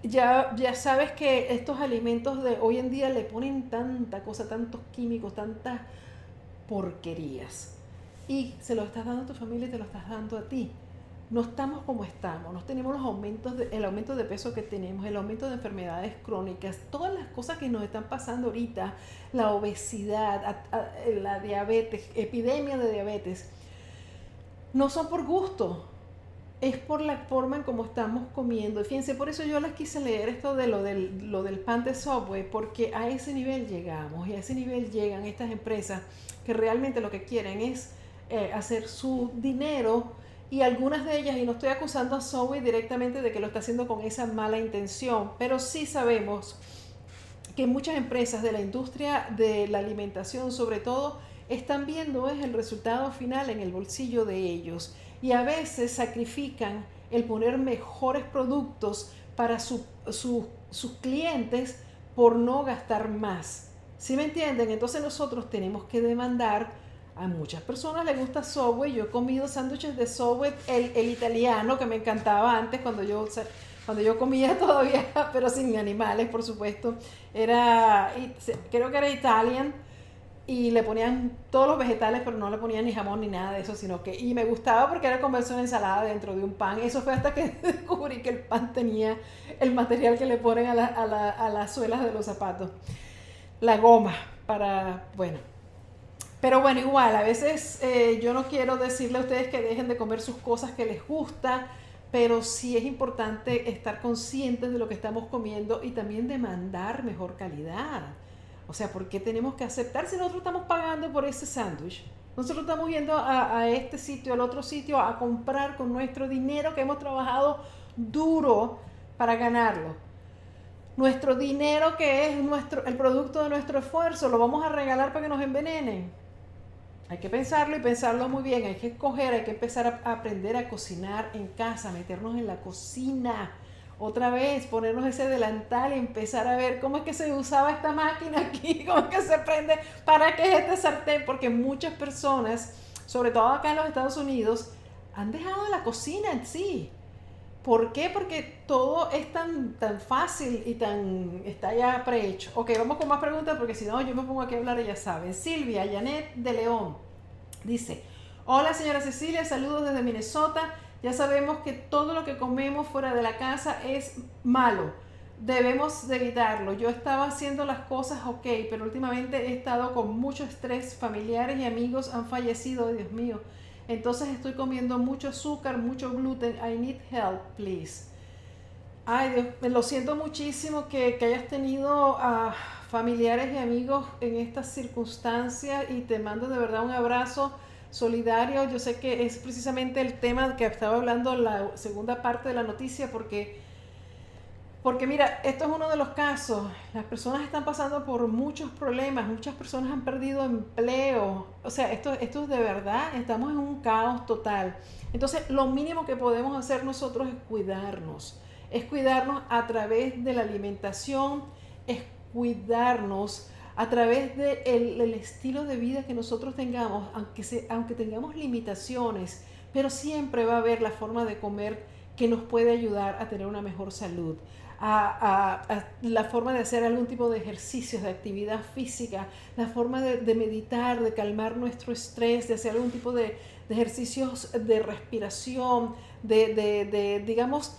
Ya, ya sabes que estos alimentos de hoy en día le ponen tanta cosa, tantos químicos, tantas porquerías. Y se lo estás dando a tu familia y te lo estás dando a ti no estamos como estamos, no tenemos los aumentos de, el aumento de peso que tenemos, el aumento de enfermedades crónicas, todas las cosas que nos están pasando ahorita, la obesidad, la diabetes, epidemia de diabetes, no son por gusto, es por la forma en cómo estamos comiendo. Fíjense, por eso yo les quise leer esto de lo del, lo del pan de Subway, porque a ese nivel llegamos y a ese nivel llegan estas empresas que realmente lo que quieren es eh, hacer su dinero y algunas de ellas, y no estoy acusando a Zoe directamente de que lo está haciendo con esa mala intención, pero sí sabemos que muchas empresas de la industria de la alimentación sobre todo están viendo es el resultado final en el bolsillo de ellos y a veces sacrifican el poner mejores productos para sus clientes por no gastar más. ¿Sí me entienden? Entonces nosotros tenemos que demandar a muchas personas les gusta Subway. Yo he comido sándwiches de Subway, el, el, italiano que me encantaba antes cuando yo, cuando yo comía [laughs] todavía, pero sin animales, por supuesto. Era, creo que era Italian y le ponían todos los vegetales, pero no le ponían ni jamón ni nada de eso, sino que, y me gustaba porque era comerse una ensalada dentro de un pan. Eso fue hasta que [laughs] descubrí que el pan tenía el material que le ponen a, la, a, la, a las suelas de los zapatos. La goma para, bueno, pero bueno, igual, a veces eh, yo no quiero decirle a ustedes que dejen de comer sus cosas que les gusta, pero sí es importante estar conscientes de lo que estamos comiendo y también demandar mejor calidad. O sea, ¿por qué tenemos que aceptar si nosotros estamos pagando por ese sándwich? Nosotros estamos yendo a, a, este sitio, al otro sitio, a comprar con nuestro dinero que hemos trabajado duro para ganarlo. Nuestro dinero que es nuestro, el producto de nuestro esfuerzo, lo vamos a regalar para que nos envenenen. Hay que pensarlo y pensarlo muy bien, hay que escoger, hay que empezar a aprender a cocinar en casa, meternos en la cocina, otra vez ponernos ese delantal y empezar a ver cómo es que se usaba esta máquina aquí, [laughs] cómo es que se prende, para qué es este sartén, porque muchas personas, sobre todo acá en los Estados Unidos, han dejado la cocina en sí. ¿Por qué? Porque todo es tan, tan fácil y tan está ya prehecho. Ok, vamos con más preguntas porque si no yo me pongo aquí a hablar y ya saben. Silvia Janet de León dice, hola señora Cecilia, saludos desde Minnesota. Ya sabemos que todo lo que comemos fuera de la casa es malo. Debemos de evitarlo. Yo estaba haciendo las cosas ok, pero últimamente he estado con mucho estrés. Familiares y amigos han fallecido, Dios mío. Entonces estoy comiendo mucho azúcar, mucho gluten. I need help, please. Ay, Dios, me lo siento muchísimo que, hayas tenido a familiares y amigos en estas circunstancias y te mando de verdad un abrazo solidario. Yo sé que es precisamente el tema que estaba hablando la segunda parte de la noticia porque Porque mira, esto es uno de los casos. Las personas están pasando por muchos problemas, muchas personas han perdido empleo. O sea, esto, esto es de verdad, estamos en un caos total. Entonces, lo mínimo que podemos hacer nosotros es cuidarnos. Es cuidarnos a través de la alimentación, es cuidarnos a través del el estilo de vida que nosotros tengamos, aunque, se, aunque tengamos limitaciones, pero siempre va a haber la forma de comer que nos puede ayudar a tener una mejor salud a, la forma de hacer algún tipo de ejercicios, de actividad física, la forma de, meditar, de calmar nuestro estrés, de hacer algún tipo de, ejercicios de respiración, de, de, digamos,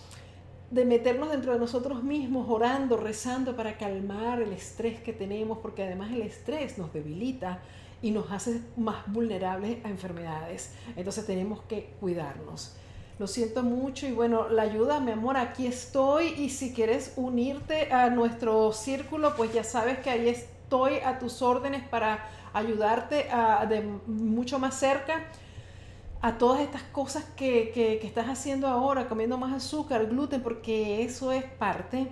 de meternos dentro de nosotros mismos, orando, rezando para calmar el estrés que tenemos, porque además el estrés nos debilita y nos hace más vulnerables a enfermedades. Entonces tenemos que cuidarnos lo siento mucho y bueno, la ayuda, mi amor, aquí estoy. Y si quieres unirte a nuestro círculo, pues ya sabes que ahí estoy a tus órdenes para ayudarte a, de mucho más cerca a todas estas cosas que, que, que estás haciendo ahora, comiendo más azúcar, gluten, porque eso es parte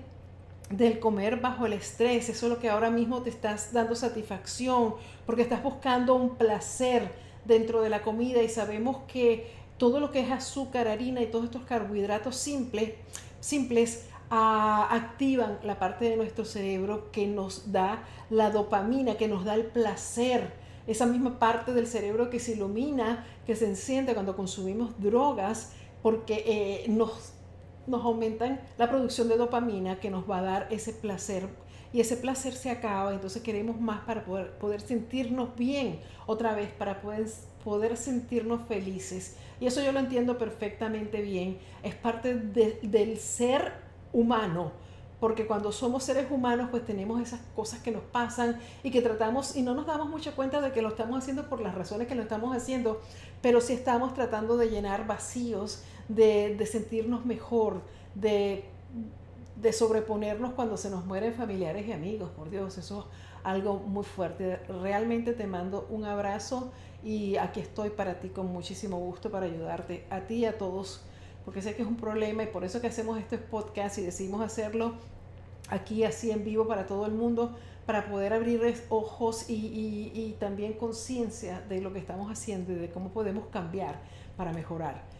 del comer bajo el estrés, eso es lo que ahora mismo te estás dando satisfacción, porque estás buscando un placer dentro de la comida y sabemos que todo lo que es azúcar, harina y todos estos carbohidratos simples, simples ah, activan la parte de nuestro cerebro que nos da la dopamina, que nos da el placer. Esa misma parte del cerebro que se ilumina, que se enciende cuando consumimos drogas, porque eh, nos, nos aumentan la producción de dopamina que nos va a dar ese placer y ese placer se acaba, entonces queremos más para poder, poder sentirnos bien otra vez, para poder, poder sentirnos felices. Y eso yo lo entiendo perfectamente bien. Es parte del ser humano. Porque cuando somos seres humanos, pues tenemos esas cosas que nos pasan y que tratamos y no nos damos mucha cuenta de que lo estamos haciendo por las razones que lo estamos haciendo, pero sí estamos tratando de llenar vacíos, de, de sentirnos mejor, de, de sobreponernos cuando se nos mueren familiares y amigos. Por Dios, eso es algo muy fuerte. Realmente te mando un abrazo y aquí estoy para ti con muchísimo gusto para ayudarte a ti y a todos, porque sé que es un problema y por eso que hacemos este podcast y decidimos hacerlo aquí así en vivo para todo el mundo, para poder abrirles ojos y, y también conciencia de lo que estamos haciendo y de cómo podemos cambiar para mejorar.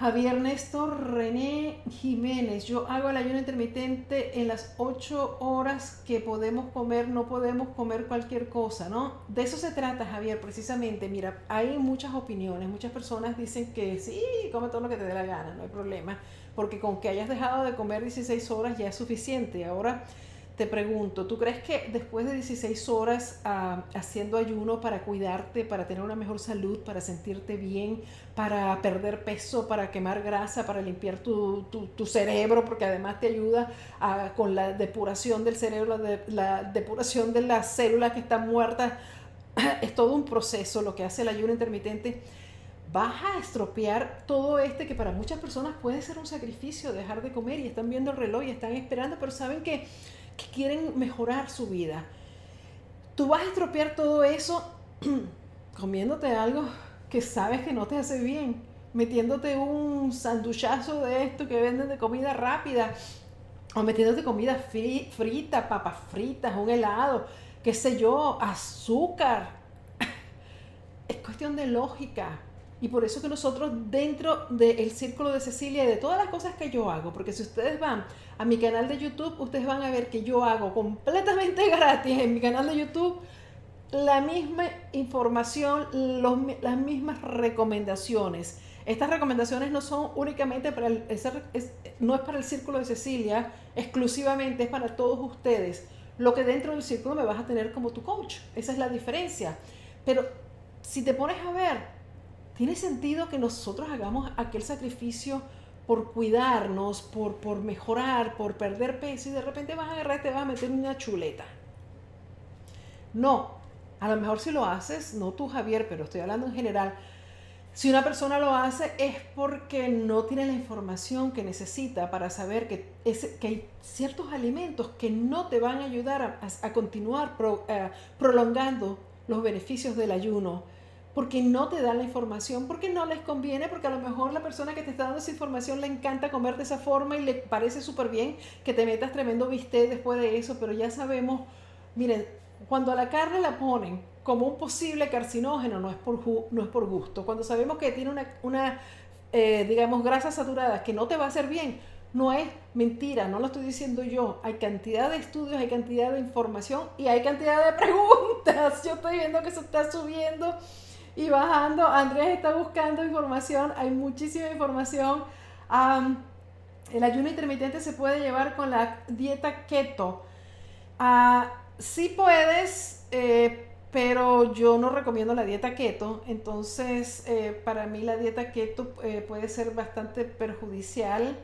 Javier Néstor René Jiménez, yo hago el ayuno intermitente en las 8 horas que podemos comer, no podemos comer cualquier cosa, ¿no? De eso se trata, Javier, precisamente. Mira, hay muchas opiniones, muchas personas dicen que sí, come todo lo que te dé la gana, no hay problema, porque con que hayas dejado de comer 16 horas ya es suficiente. Ahora, te pregunto, ¿tú crees que después de 16 horas ah, haciendo ayuno para cuidarte, para tener una mejor salud, para sentirte bien, para perder peso, para quemar grasa, para limpiar tu, cerebro, porque además te ayuda ah, con la depuración del cerebro, la, la depuración de las células que están muertas? [clears throat] es todo un proceso lo que hace el ayuno intermitente vas a estropear todo este que para muchas personas puede ser un sacrificio dejar de comer y están viendo el reloj y están esperando, pero saben que que quieren mejorar su vida. Tú vas a estropear todo eso [clears throat] comiéndote algo que sabes que no te hace bien, metiéndote un sanduchazo de esto que venden de comida rápida, o metiéndote comida frita, papas fritas, un helado, qué sé yo, azúcar. [laughs] Es cuestión de lógica. Y por eso que nosotros dentro del círculo de Cecilia y de todas las cosas que yo hago, porque si ustedes van a mi canal de YouTube, ustedes van a ver que yo hago completamente [laughs] gratis en mi canal de YouTube la misma información, las mismas recomendaciones. Estas recomendaciones no son únicamente para el, no es para el círculo de Cecilia exclusivamente, es para todos ustedes. Lo que dentro del círculo me vas a tener como tu coach. Esa es la diferencia. Pero si te pones a ver, ¿Tiene sentido que nosotros hagamos aquel sacrificio por cuidarnos, por, por mejorar, por perder peso y de repente vas a agarrar y te vas a meter una chuleta? No, a lo mejor si lo haces, no tú Javier, pero estoy hablando en general, si una persona lo hace es porque no tiene la información que necesita para saber que, que hay ciertos alimentos que no te van a ayudar a, continuar eh, prolongando los beneficios del ayuno porque no te dan la información, porque no les conviene, porque a lo mejor la persona que te está dando esa información le encanta comer de esa forma y le parece súper bien que te metas tremendo bistec después de eso, pero ya sabemos, miren, cuando a la carne la ponen como un posible carcinógeno, no es por, no es por gusto. Cuando sabemos que tiene una, una eh, digamos, grasa saturada que no te va a hacer bien, no es mentira, no lo estoy diciendo yo. Hay cantidad de estudios, hay cantidad de información y hay cantidad de [laughs] preguntas. Yo estoy viendo que se está subiendo y bajando. Andrés está buscando información, hay muchísima información. el ayuno intermitente se puede llevar con la dieta keto. Uh, sí puedes, eh, pero yo no recomiendo la dieta keto. Entonces, eh, para mí la dieta keto eh, puede ser bastante perjudicial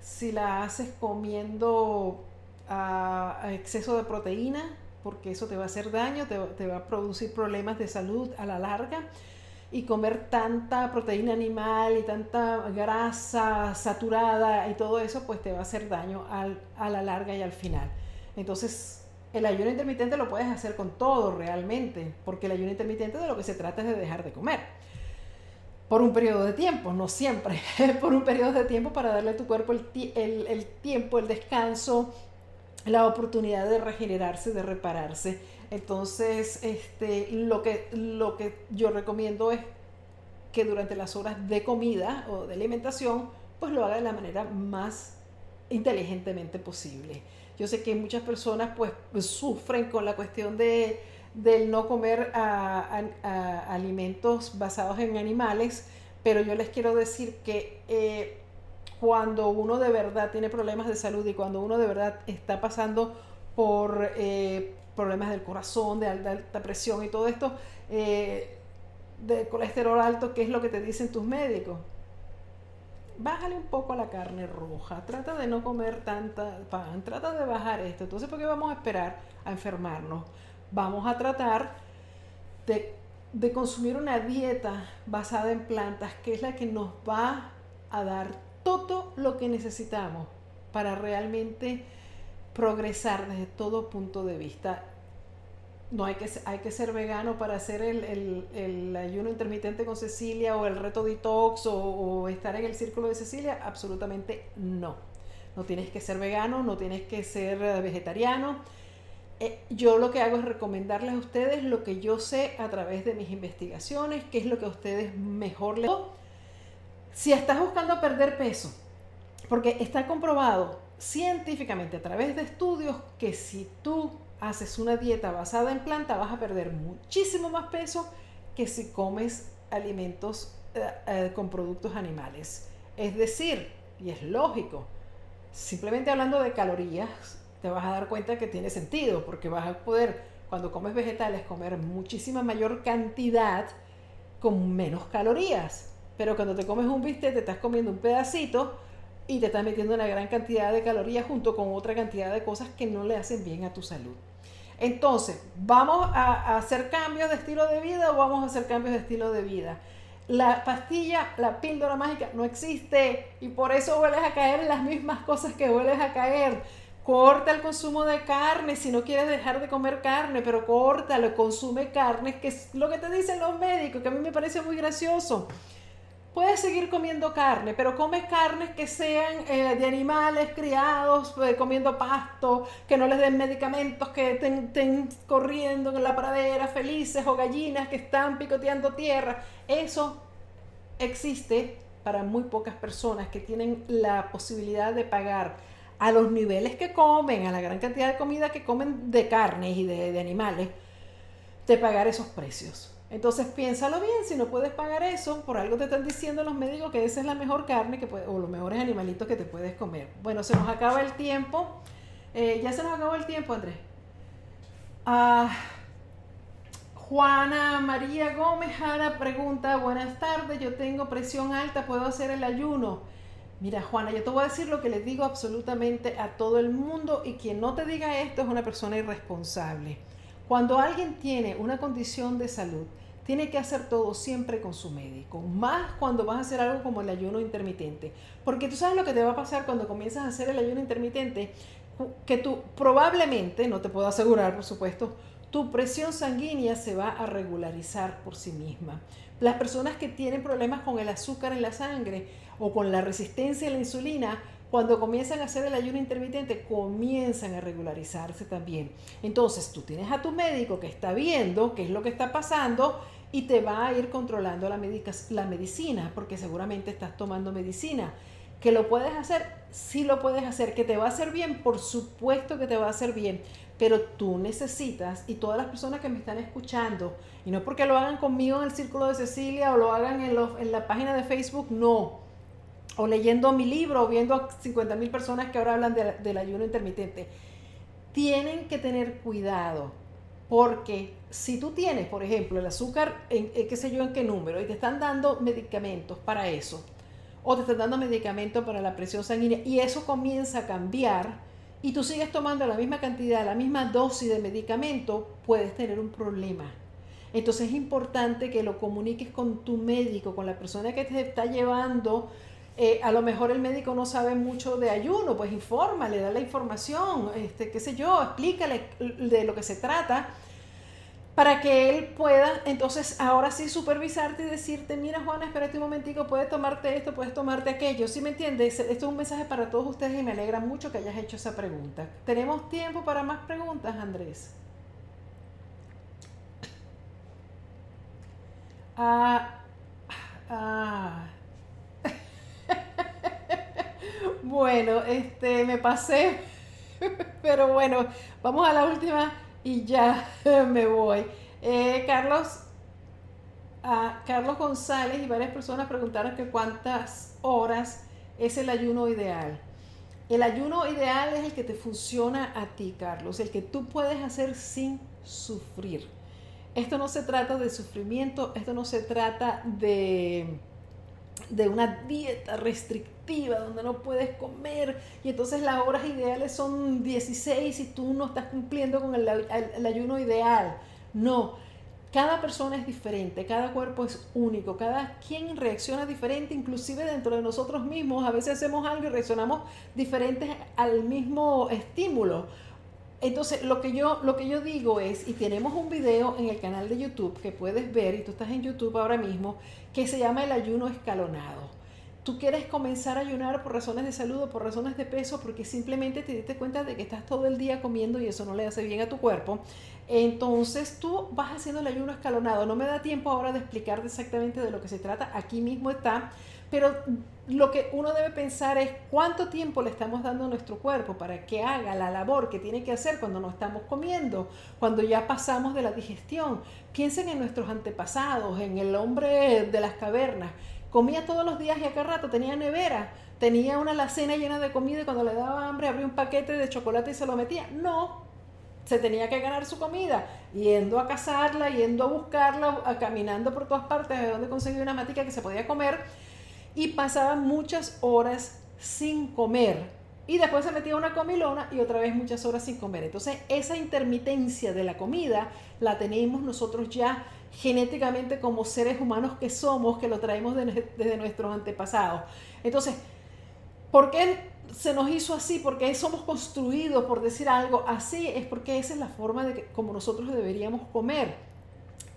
si la haces comiendo a, exceso de proteína, porque eso te va a hacer daño, te, va a producir problemas de salud a la larga. Y comer tanta proteína animal y tanta grasa saturada y todo eso, pues te va a hacer daño a la larga y al final. Entonces, el ayuno intermitente lo puedes hacer con todo realmente, porque el ayuno intermitente de lo que se trata es de dejar de comer por un periodo de tiempo, no siempre, [laughs] por un periodo de tiempo para darle a tu cuerpo el, el, tiempo, el descanso, la oportunidad de regenerarse, de repararse. Entonces, este, lo, que, lo que yo recomiendo es que durante las horas de comida o de alimentación, pues lo haga de la manera más inteligentemente posible. Yo sé que muchas personas pues sufren con la cuestión de del no comer alimentos basados en animales, pero yo les quiero decir que eh, cuando uno de verdad tiene problemas de salud y cuando uno de verdad está pasando por eh, problemas del corazón, de alta, presión y todo esto, eh, de colesterol alto, ¿qué es lo que te dicen tus médicos? Bájale un poco a la carne roja, trata de no comer tanta pan, trata de bajar esto. Entonces, ¿por qué vamos a esperar a enfermarnos? vamos a tratar de, consumir una dieta basada en plantas, que es la que nos va a dar todo lo que necesitamos para realmente progresar desde todo punto de vista. No hay que, hay que ser vegano para hacer el, ayuno intermitente con Cecilia o el reto detox o, o, estar en el círculo de Cecilia. Absolutamente no. No tienes que ser vegano, no tienes que ser vegetariano eh, yo lo que hago es recomendarles a ustedes lo que yo sé a través de mis investigaciones, qué es lo que a ustedes mejor les... Si estás buscando perder peso, porque está comprobado científicamente a través de estudios que si tú haces una dieta basada en planta vas a perder muchísimo más peso que si comes alimentos eh, eh, con productos animales. Es decir, y es lógico, simplemente hablando de calorías, te vas a dar cuenta que tiene sentido, porque vas a poder, cuando comes vegetales, comer muchísima mayor cantidad con menos calorías. Pero cuando te comes un bistec, te estás comiendo un pedacito y te estás metiendo una gran cantidad de calorías junto con otra cantidad de cosas que no le hacen bien a tu salud. Entonces, ¿vamos a, hacer cambios de estilo de vida o vamos a hacer cambios de estilo de vida? La pastilla, la píldora mágica no existe y por eso vuelves a caer en las mismas cosas que vuelves a caer Corta el consumo de carne si no quieres dejar de comer carne, pero córtalo, consume carne, que es lo que te dicen los médicos, que a mí me parece muy gracioso. Puedes seguir comiendo carne, pero come carnes que sean eh, de animales criados, eh, comiendo pasto, que no les den medicamentos, que estén corriendo en la pradera felices o gallinas que están picoteando tierra. Eso existe para muy pocas personas que tienen la posibilidad de pagar a los niveles que comen, a la gran cantidad de comida que comen de carnes y de, animales, de pagar esos precios. Entonces piénsalo bien, si no puedes pagar eso, por algo te están diciendo los médicos que esa es la mejor carne que o los mejores animalitos que te puedes comer. Bueno, se nos acaba el tiempo. Eh, ya se nos acabó el tiempo, Andrés. Ah, Juana María Gómez Jara pregunta, buenas tardes, yo tengo presión alta, ¿puedo hacer el ayuno? Mira, Juana, yo te voy a decir lo que les digo absolutamente a todo el mundo y quien no te diga esto es una persona irresponsable. Cuando alguien tiene una condición de salud, tiene que hacer todo siempre con su médico, más cuando vas a hacer algo como el ayuno intermitente. Porque tú sabes lo que te va a pasar cuando comienzas a hacer el ayuno intermitente, que tú probablemente, no te puedo asegurar por supuesto, tu presión sanguínea se va a regularizar por sí misma. Las personas que tienen problemas con el azúcar en la sangre o con la resistencia a la insulina, cuando comienzan a hacer el ayuno intermitente, comienzan a regularizarse también. Entonces, tú tienes a tu médico que está viendo qué es lo que está pasando y te va a ir controlando la, la medicina, porque seguramente estás tomando medicina. ¿Que lo puedes hacer? Sí lo puedes hacer. ¿Que te va a hacer bien? Por supuesto que te va a hacer bien. Pero tú necesitas, y todas las personas que me están escuchando, y no porque lo hagan conmigo en el Círculo de Cecilia o lo hagan en, en la página de Facebook, no. O leyendo mi libro o viendo a 50 mil personas que ahora hablan del ayuno intermitente. Tienen que tener cuidado. Porque si tú tienes, por ejemplo, el azúcar, en, qué sé yo en qué número, y te están dando medicamentos para eso, o te están dando medicamentos para la presión sanguínea, y eso comienza a cambiar, y tú sigues tomando la misma cantidad, la misma dosis de medicamento, puedes tener un problema. Entonces es importante que lo comuniques con tu médico, con la persona que te está llevando. Eh, a lo mejor el médico no sabe mucho de ayuno, pues infórmale, da la información, este, qué sé yo, explícale de lo que se trata para que él pueda entonces ahora sí supervisarte y decirte, mira Juana, espérate un momentico, puedes tomarte esto, puedes tomarte aquello. ¿Sí me entiendes? Esto es un mensaje para todos ustedes y me alegra mucho que hayas hecho esa pregunta. ¿Tenemos tiempo para más preguntas, Andrés? Ah, ah. Bueno, este, me pasé, [laughs] pero bueno, vamos a la última y ya [laughs] me voy. Eh, Carlos, a Carlos González y varias personas preguntaron que cuántas horas es el ayuno ideal. El ayuno ideal es el que te funciona a ti, Carlos, el que tú puedes hacer sin sufrir. Esto no se trata de sufrimiento, esto no se trata de, de una dieta restrictiva donde no puedes comer y entonces las horas ideales son 16 y tú no estás cumpliendo con el, el ayuno ideal. No, cada persona es diferente, cada cuerpo es único, cada quien reacciona diferente, inclusive dentro de nosotros mismos. A veces hacemos algo y reaccionamos diferentes al mismo estímulo. Entonces, lo que yo, lo que yo digo es, y tenemos un video en el canal de YouTube que puedes ver, y tú estás en YouTube ahora mismo, que se llama el ayuno escalonado. Tú quieres comenzar a ayunar por razones de salud o por razones de peso porque simplemente te diste cuenta de que estás todo el día comiendo y eso no le hace bien a tu cuerpo. Entonces tú vas haciendo el ayuno escalonado. No me da tiempo ahora de explicarte exactamente de lo que se trata. Aquí mismo está. Pero lo que uno debe pensar es cuánto tiempo le estamos dando a nuestro cuerpo para que haga la labor que tiene que hacer cuando no estamos comiendo, cuando ya pasamos de la digestión. Piensen en nuestros antepasados, en el hombre de las cavernas. Comía todos los días y a cada rato tenía nevera, tenía una alacena llena de comida y cuando le daba hambre abría un paquete de chocolate y se lo metía. No, se tenía que ganar su comida, yendo a cazarla, yendo a buscarla, caminando por todas partes de donde conseguía una matica que se podía comer y pasaba muchas horas sin comer. Y después se metía una comilona y otra vez muchas horas sin comer. Entonces esa intermitencia de la comida la tenemos nosotros ya genéticamente como seres humanos que somos, que lo traemos desde nuestros antepasados. Entonces, ¿por qué se nos hizo así? porque somos construidos, por decir algo así? Es porque esa es la forma de que, como nosotros deberíamos comer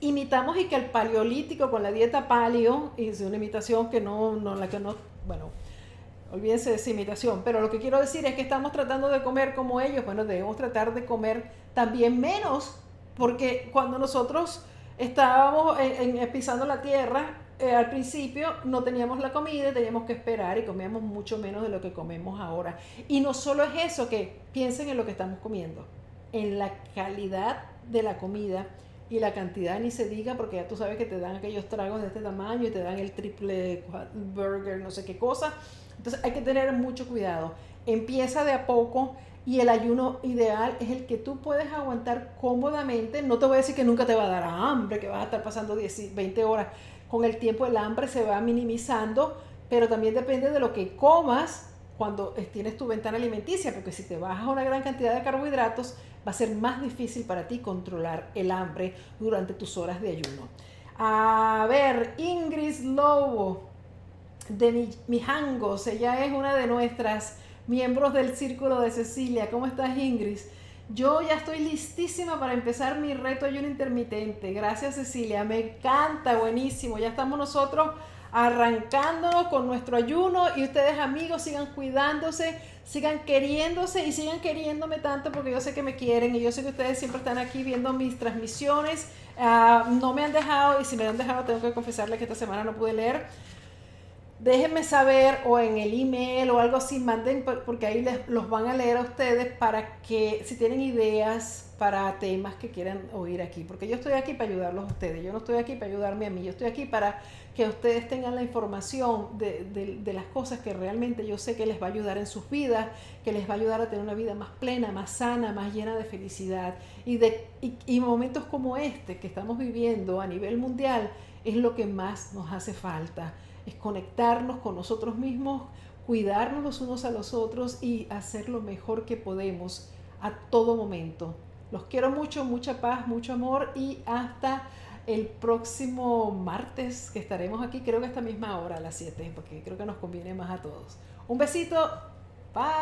imitamos y que el paleolítico con la dieta paleo, es una imitación que no, no, la que no, bueno, olvídense de esa imitación, pero lo que quiero decir es que estamos tratando de comer como ellos, bueno, debemos tratar de comer también menos, porque cuando nosotros estábamos pisando la tierra, eh, al principio no teníamos la comida, teníamos que esperar y comíamos mucho menos de lo que comemos ahora. Y no solo es eso, que piensen en lo que estamos comiendo, en la calidad de la comida y la cantidad ni se diga porque ya tú sabes que te dan aquellos tragos de este tamaño y te dan el triple burger, no sé qué cosa. Entonces hay que tener mucho cuidado. Empieza de a poco y el ayuno ideal es el que tú puedes aguantar cómodamente. No te voy a decir que nunca te va a dar hambre, que vas a estar pasando 10, 20 horas. Con el tiempo el hambre se va minimizando, pero también depende de lo que comas cuando tienes tu ventana alimenticia, porque si te bajas una gran cantidad de carbohidratos, va a ser más difícil para ti controlar el hambre durante tus horas de ayuno. A ver, Ingrid Lobo de Mijangos, ella es una de nuestras miembros del Círculo de Cecilia. ¿Cómo estás, Ingrid? Yo ya estoy listísima para empezar mi reto ayuno intermitente. Gracias Cecilia, me encanta, buenísimo. Ya estamos nosotros arrancándonos con nuestro ayuno y ustedes amigos sigan cuidándose, sigan queriéndose y sigan queriéndome tanto porque yo sé que me quieren y yo sé que ustedes siempre están aquí viendo mis transmisiones. Ah, no me han dejado y si me han dejado tengo que confesarles que esta semana no pude leer déjenme saber o en el email o algo así, manden porque ahí los van a leer a ustedes para que si tienen ideas para temas que quieran oír aquí, porque yo estoy aquí para ayudarlos a ustedes, yo no estoy aquí para ayudarme a mí, yo estoy aquí para que ustedes tengan la información de, de, las cosas que realmente yo sé que les va a ayudar en sus vidas, que les va a ayudar a tener una vida más plena, más sana, más llena de felicidad. Y, de, y momentos como este que estamos viviendo a nivel mundial es lo que más nos hace falta es conectarnos con nosotros mismos, cuidarnos los unos a los otros y hacer lo mejor que podemos a todo momento. Los quiero mucho, mucha paz, mucho amor y hasta el próximo martes que estaremos aquí, creo que a esta misma hora, a las 7, porque creo que nos conviene más a todos. Un besito, bye.